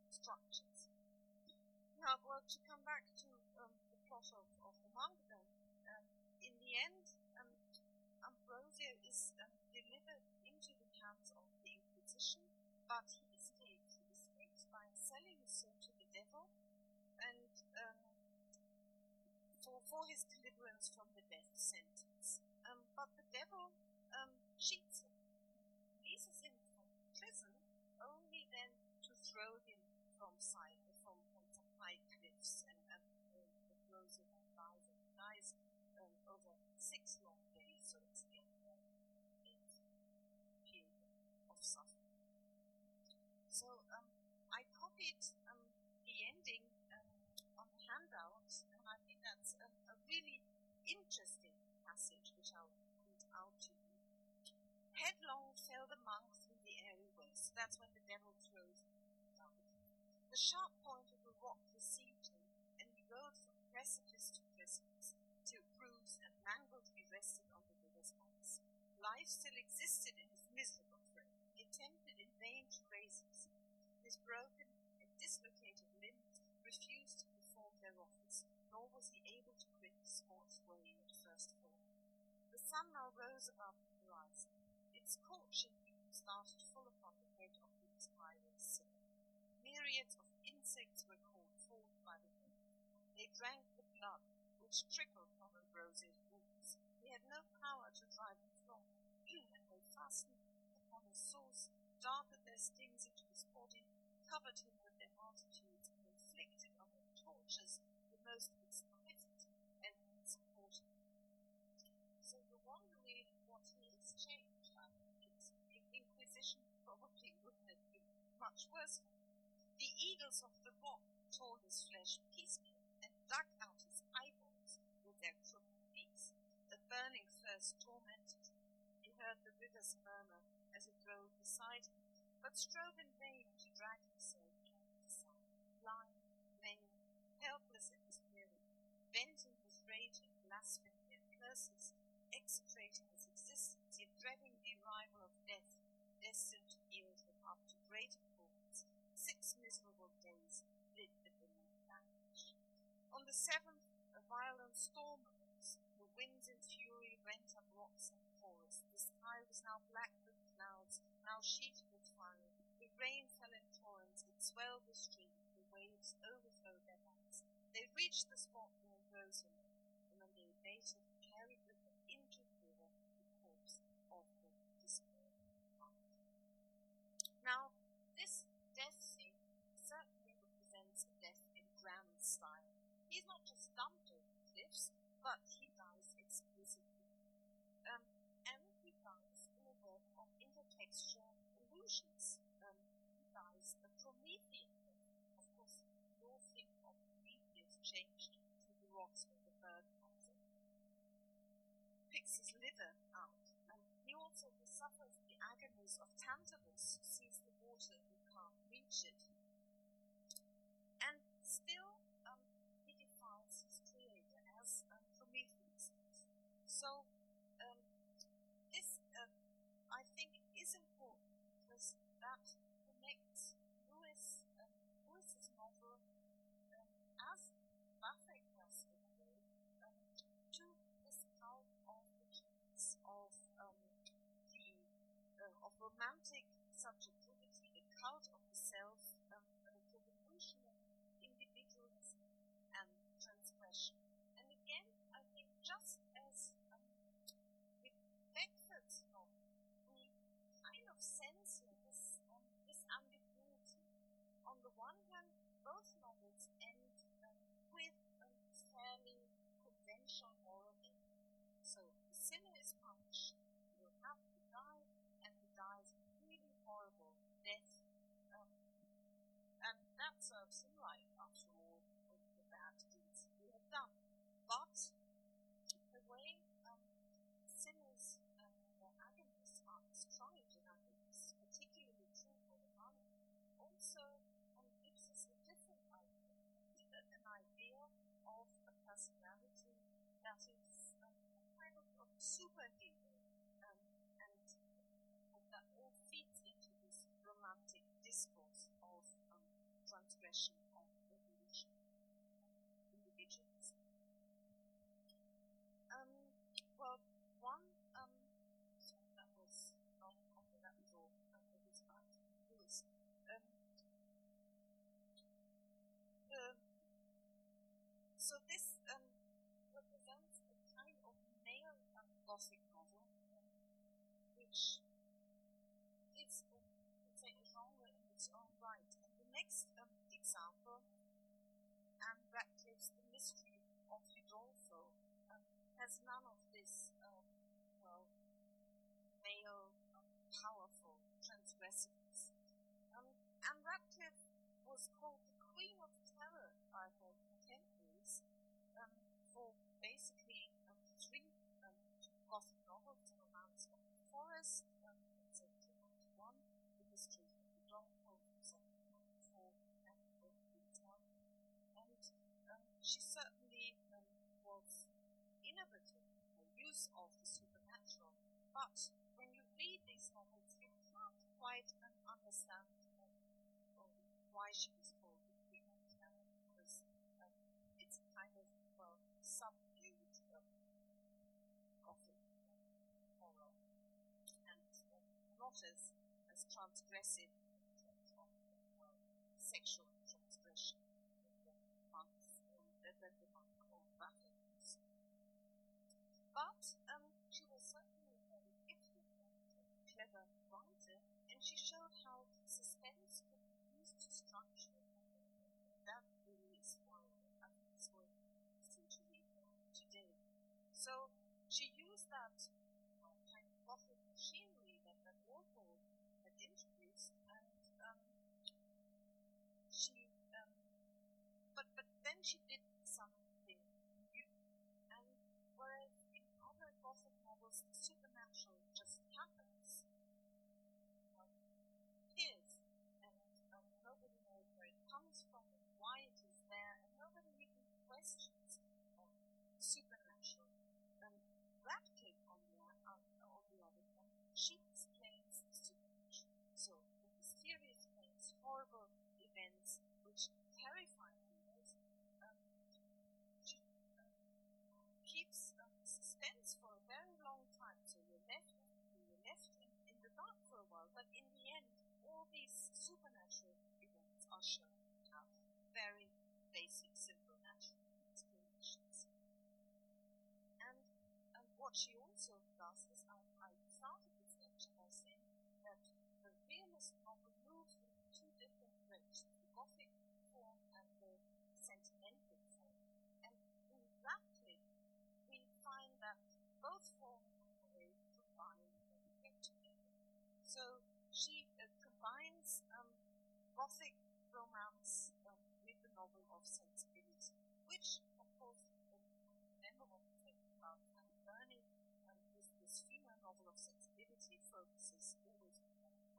structures. Now, well, to come back to um, the plot of, of the Mangudon, um, in the end, um, Ambrosio is um, delivered into the hands of the Inquisition, but he escapes. He escapes by selling his soul to the devil, and um, for his deliverance from the death sentence. Um, but the devil um, cheats him, releases him from prison, only then to throw him from side from, from high cliffs and, and uh, throws him and dies and dies um, over six long days, so it's uh, period of suffering. So um, I copied um, the ending um, on the handout, and I think that's a, a really interesting passage which I'll read out to you. Headlong fell the monk through the airy west. That's when the devil throws him down the cliff. The sharp point of the rock received him, and he rode from precipice to precipice, till bruised and mangled he rested on the river's banks. Life still existed in his miserable frame. He attempted in vain to raise himself. His broken and dislocated limbs refused to perform their office, nor was he able to quit the sport's way had first fallen. The sun now rose above. Its scorching beam started full upon the head of the inspiring sinner. Myriads of insects were called forth by the wind. They drank the blood which trickled from Ambrosio's wounds. He had no power to drive them from and they fastened upon his source, darted their stings into his body, covered him with their multitudes, and inflicted on him tortures the most exquisite much worse. The eagles of the rock tore his flesh piecemeal and dug out his eyeballs with their crooked beaks. The burning thirst tormented him. He heard the river's murmur as it rolled beside him, but strove in vain to drag himself seventh, a violent storm arose. The winds in fury rent up rocks and forests. The sky was now black with clouds, now sheeted with fire. The rain fell in torrents, it swelled the stream, the waves overflowed their banks. They reached the spot where Ambrosio lay, and when they abated, carried with them into the river the corpse of the despairing monk. Now, this death scene certainly represents a death in grand style. But he dies exquisitely. Um, and he dies in a work of intertextual illusions. Um, he dies a Promethean. Of course, your think of Prometheus changed to the rocks when the bird comes in. Picks his liver out. And he also suffers the agonies of Tantalus, sees the water and can't reach it. Romantic subjectivity, the cult of the self, um, the notion of individualism and transgression. And again, I think just as um, with Beckford's novel, we kind of sense this, um, this ambiguity. On the one also um, gives us a different idea, an idea of a personality that is um, a kind of, of superhero, um, and that all feeds into this romantic discourse of um, transgression of evolution, individuals. Um, well, one, um, sorry, that was not okay, that was all, that was bad news. Um, the, so this um, represents a kind of male um, gothic novel, um, which is, let's a genre in its own right. And the next um, example, Ann Radcliffe's The Mystery of Udolpho, um, has none of this, um, well, male, um, powerful transgressiveness. Um, Ann Radcliffe was called she certainly um, was innovative in her use of the supernatural, but when you read these novels, you can't quite um, understand um, why she was called the Queen of Terror, because um, it's kind of, well, subdued um, Gothic horror, and uh, not as, as transgressive in terms of uh, sexual she was certainly a very gifted and clever writer, and she showed how suspense could be used to structure a novel. That really is why I think it's worth read today. So she used that uh, kind of gothic machinery that, that Walpole had introduced, and um, she, um, but but then she did something new, and whereas in other gothic novels the supernatural just happens, supernatural events are shown out very basic, simple, natural explanations. And, and what she also does is, I, I started this lecture by saying that the realist novel moves in two different directions, the Gothic form and the sentimental form. And in Radcliffe, we find that both forms a way combine and get together. So she um, Gothic romance um, with the novel of sensibility, which, of course, um, remember what we said about Anne Burney, um, this, this female novel of sensibility focuses always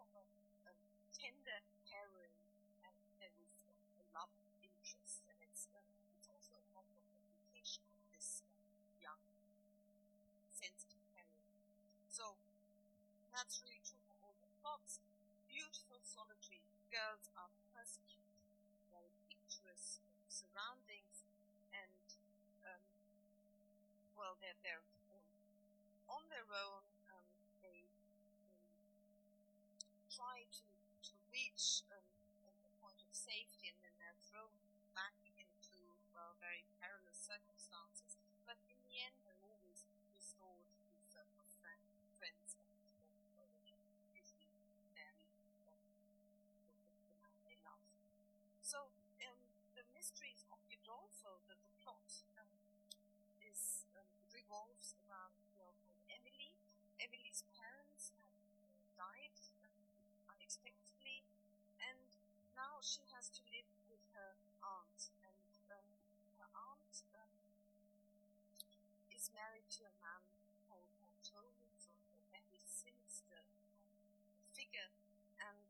on a um, tender heroine, and there is a love interest, and it's, um, it's also a novel of education of this um, young, sensitive heroine. So that's really true for all the plots. Beautiful solitary girls are persecuted, very picturesque surroundings, and um, well, they're, they're um, on their own. Um, they, they try to, revolves around a girl called Emily. Emily's parents have died unexpectedly, and now she has to live with her aunt. And um, her aunt um, is married to a man called Montoni, so a very sinister figure. And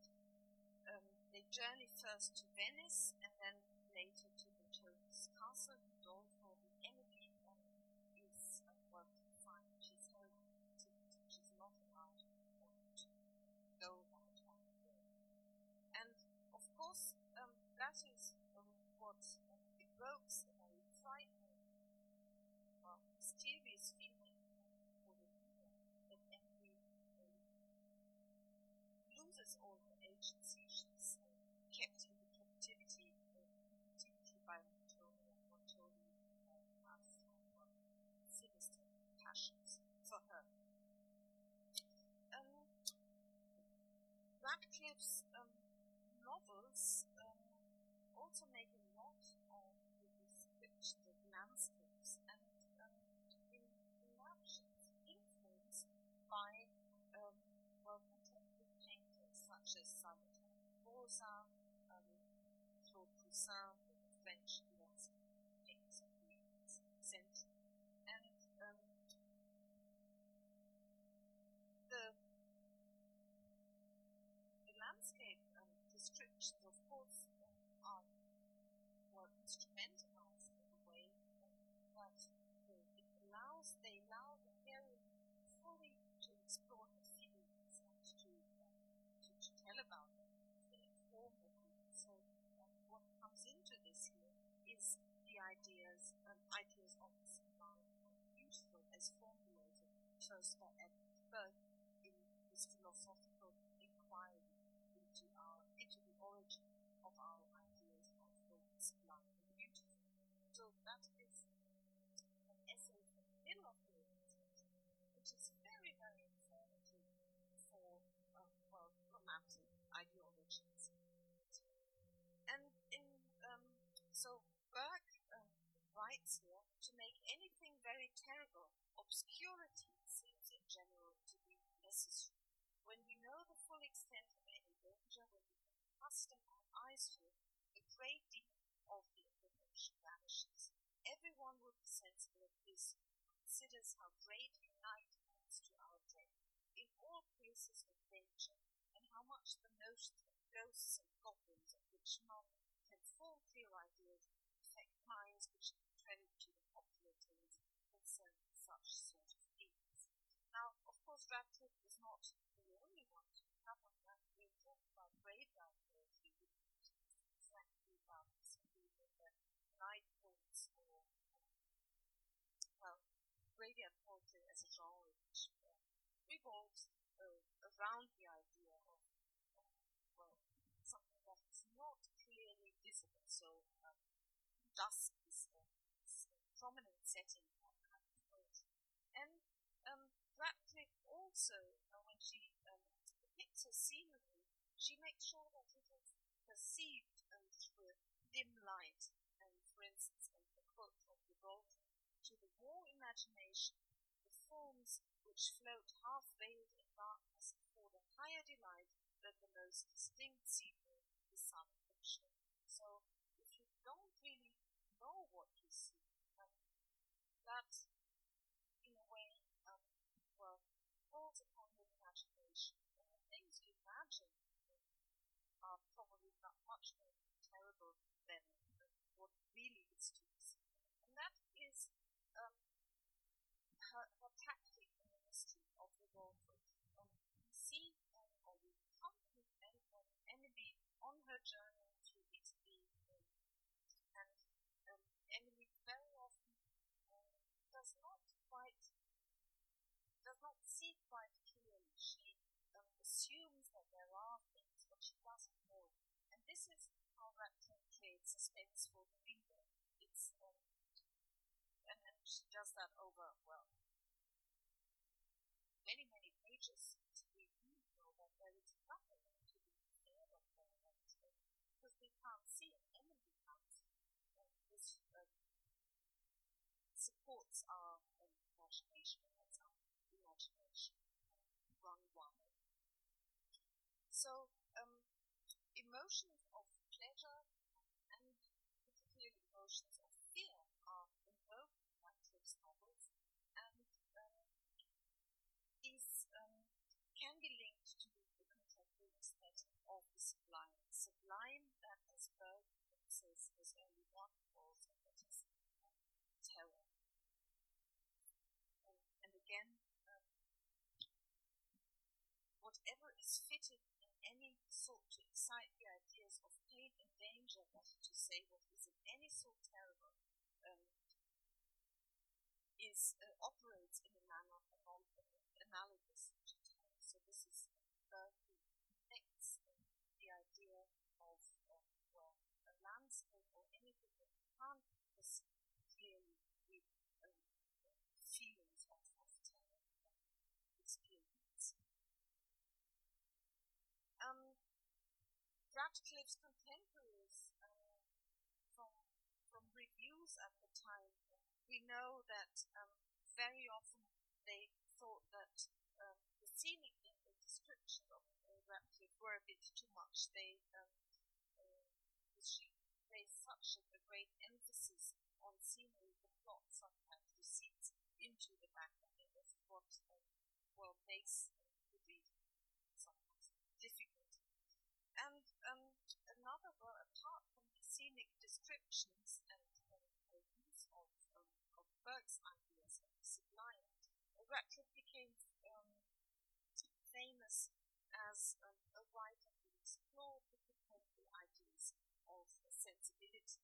um, they journey first to Venice and then later to Montoni's castle. Udolpho, the Emily, um, is uh, well confined. She's held she's not allowed to go out on the road. And of course, um, that is um, what um, evokes a very frightening, uh, mysterious feeling for the reader that Emily um, loses all the agency. She's uh, kept in the captivity, by Montoni, and Montoni uh, has uh, sinister passions for her. Um, Radcliffe's um, novels um, also make a lot of the descriptions of such as Salvatore Rosa, um, Claude Poussin, the French landscape painters of the 18th century. And um, the the landscape um, descriptions, of course, um, are more instrumentalized as formulated first by Edmund Burke in his philosophical obscurity seems in general to be necessary. When we know the full extent of any danger, when we can accustom our eyes to it, a great deal of the information vanishes. Everyone will be sensible of this considers how great a night adds to our day, in all cases of danger, and how much the notions of ghosts and goblins of which none can form clear ideas affect minds which credit to the popular tales concerning such sort of things. Course, Radcliffe was not the only one to cover that. We talked about graveyard poetry, which is exactly about simply with the night poets or, well, graveyard poetry as a genre which uh, revolves uh, around the idea of, uh, well, something that is not clearly visible. So, um, dusk is a, is a prominent setting of kind of poetry. And um, Radcliffe also, uh, when she um, depicts her scenery, she makes sure that it is perceived um, through dim light. And for instance, in the quote from Udolpho, to the raw imagination, the forms which float half veiled in darkness afford a higher delight than the most distinct scenery the sun can show. So, if you don't really know what you see, um, that, in a way, um, well, falls upon your imagination. And the things you imagine are probably not much more terrible than what really is to be seen. And that is um, her, her tactic in the mystery of the Udolpho. Um, we see um, or we accompany um, Emily on her journey through these themes. And um, Emily very often um, does not quite does not see quite clearly. She um, assumes that there are things, but she doesn't know. And this is how Radcliffe creates suspense for the reader. It's um, and, and she does that over well many many pages to be know that there is nothing to be scared of there because we can't see it. Emily can't see it. And this uh, supports our um, imagination. That's our imagination run wild. So, um, emotions of pleasure and particularly emotions of fear are invoked in Radcliffe's novels, and um, these um, can be linked to the contemporary aesthetic of the sublime. Sublime that, as Burke says, is only one also that is terror. And again, um, whatever is fitted sort to excite the ideas of pain and danger, that is to say, what is in any sort terrible, um, is uh, operates in a manner analogous to terror. So this is Burke who connects the idea of um, well, a landscape or anything that can't perceive clearly with um, feelings of, of terror experience. Um, Radcliffe's contemporaries uh, from from reviews at the time, we know that um, very often they thought that um, the scenic description of uh, Radcliffe were a bit too much. They um, uh, she placed such a, great emphasis on scenery, the plot sometimes recedes into the background. And this is what um, well makes uh, the reading sometimes difficult. And um, another, well, apart from the scenic and um, use of, um, of Burke's ideas of sublime, Radcliffe became um, famous as um, a writer who explored the contemporary ideas of sensibility.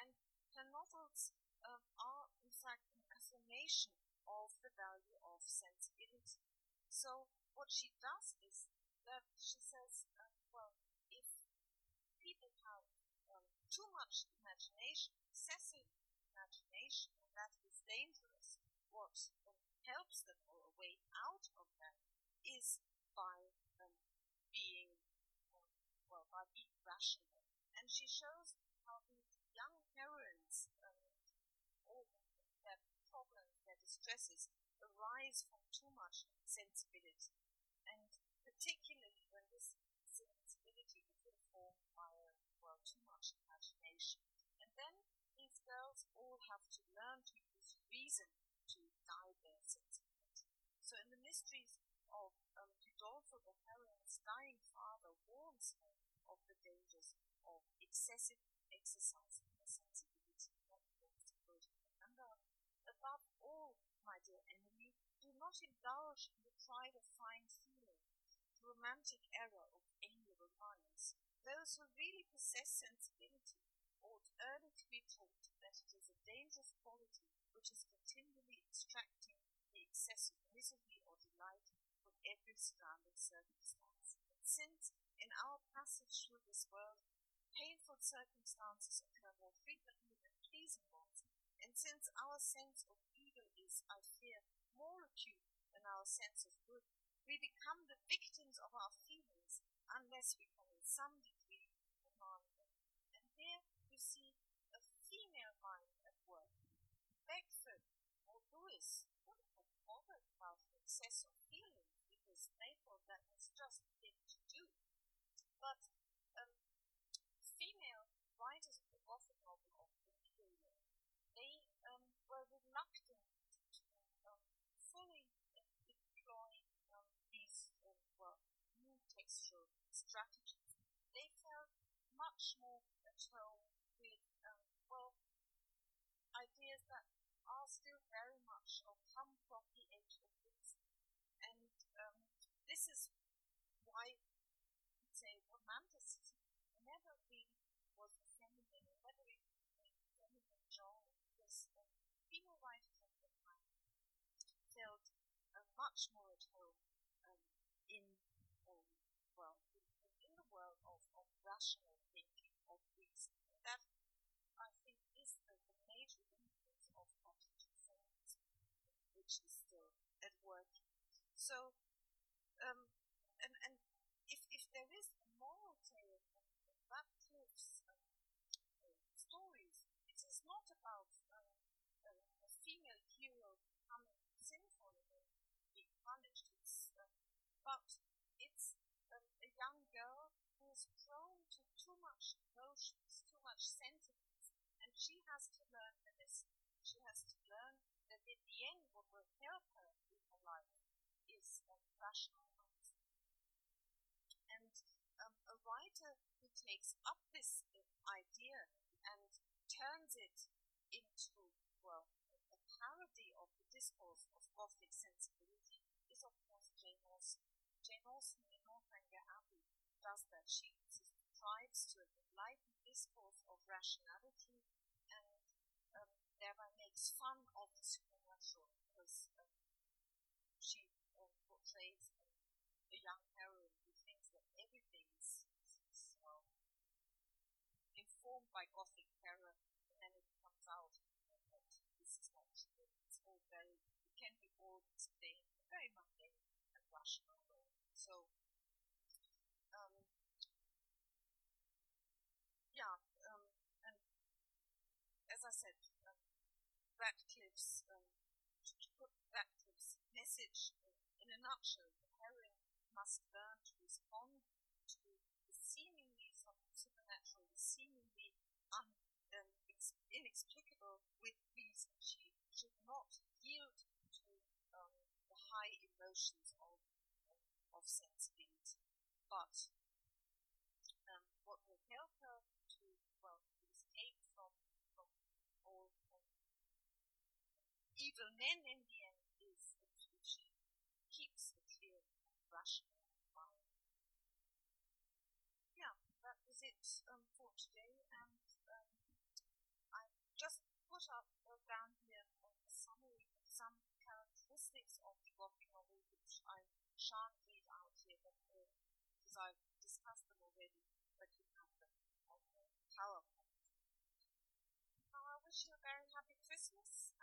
And her novels um, are, in fact, an affirmation of the value of sensibility. So, what she does is that she says, um, well, if people have too much imagination, excessive imagination, and that is dangerous, what helps them or a way out of that is by um, being, um, well, by being rational. And she shows how these young heroines, um, all their problems, their distresses, arise from too much sensibility. And particularly when this sensibility is informed by a, well, too much imagination. And then these girls all have to learn to use reason to guide their sensibility. So in the mysteries of um, Udolpho, the heroine's dying father warns her of the dangers of excessive exercise of her sensibility. And uh, above all, my dear Emily, do not indulge in the pride of fine feeling, the romantic error of amiable minds. Those who really possess sensibility ought early to be taught that it is a dangerous quality continually extracting the excess of misery or delight from every surrounding circumstance. Since, in our passage through this world, painful circumstances occur more frequently than pleasing ones, and since our sense of evil is, I fear, more acute than our sense of good, we become the victims of our feelings unless we can in some degree command them. And here you see a female mind at work. Beckford or Lewis wouldn't have bothered about the excess of feelings because they thought that was just a thing to do. But um, female writers of the Gothic novel of the period, they um, were reluctant to um, fully employ um, these um, well, new textual strategies. They felt much more at home with, um, well, ideas that are still very much of come from the age of reason. And um, this is why you'd say romanticism never really was a feminine, never really a feminine genre, because um, female writers of the time felt uh, much more at home um, in uh, rational thinking of reason. That, I think, is the, the major influence of cognitive science, which is still at work. So, um, and, and if, if there is a moral tale in, in Radcliffe's um, uh, stories, it is not about um, a, a, female hero becoming sinful and being punished. It's, um, but it's um, a young girl who is prone to too much emotions, too much sentiments, and she has to learn the lesson. She has to learn that in the end, what will help her in her life um, rational minds. And um, a writer who takes up this idea and turns it into, well, a parody of the discourse of Gothic sensibility is, of course, Jane Austen. Jane Austen in Northanger Abbey does that. She strives to enlighten discourse of rationality and um, thereby makes fun of the supernatural because um, she portrays a young heroine who thinks that everything is, um, informed by Gothic terror, and then it comes out that this is not true. It's all very, it can be all explained very mundane and rational way. So, um, yeah, um, and as I said, um, Radcliffe's, um, to, to put Radcliffe's message a nutshell, the heroine must learn to respond to the seemingly supernatural, the seemingly un, um, inexplicable with reason. She should not yield to um, the high emotions of, of, of sensibility, but um, what will help her to, well, to escape from, from all um, evil men in the end is if she keeps a clear, rational mind. Yeah, that was it um, for today, and um, I uh, down here a summary of some characteristics of the novel, which I shan't read out here, because uh, I've discussed them already, but you have them on the PowerPoint. Now, I wish you a very happy Christmas,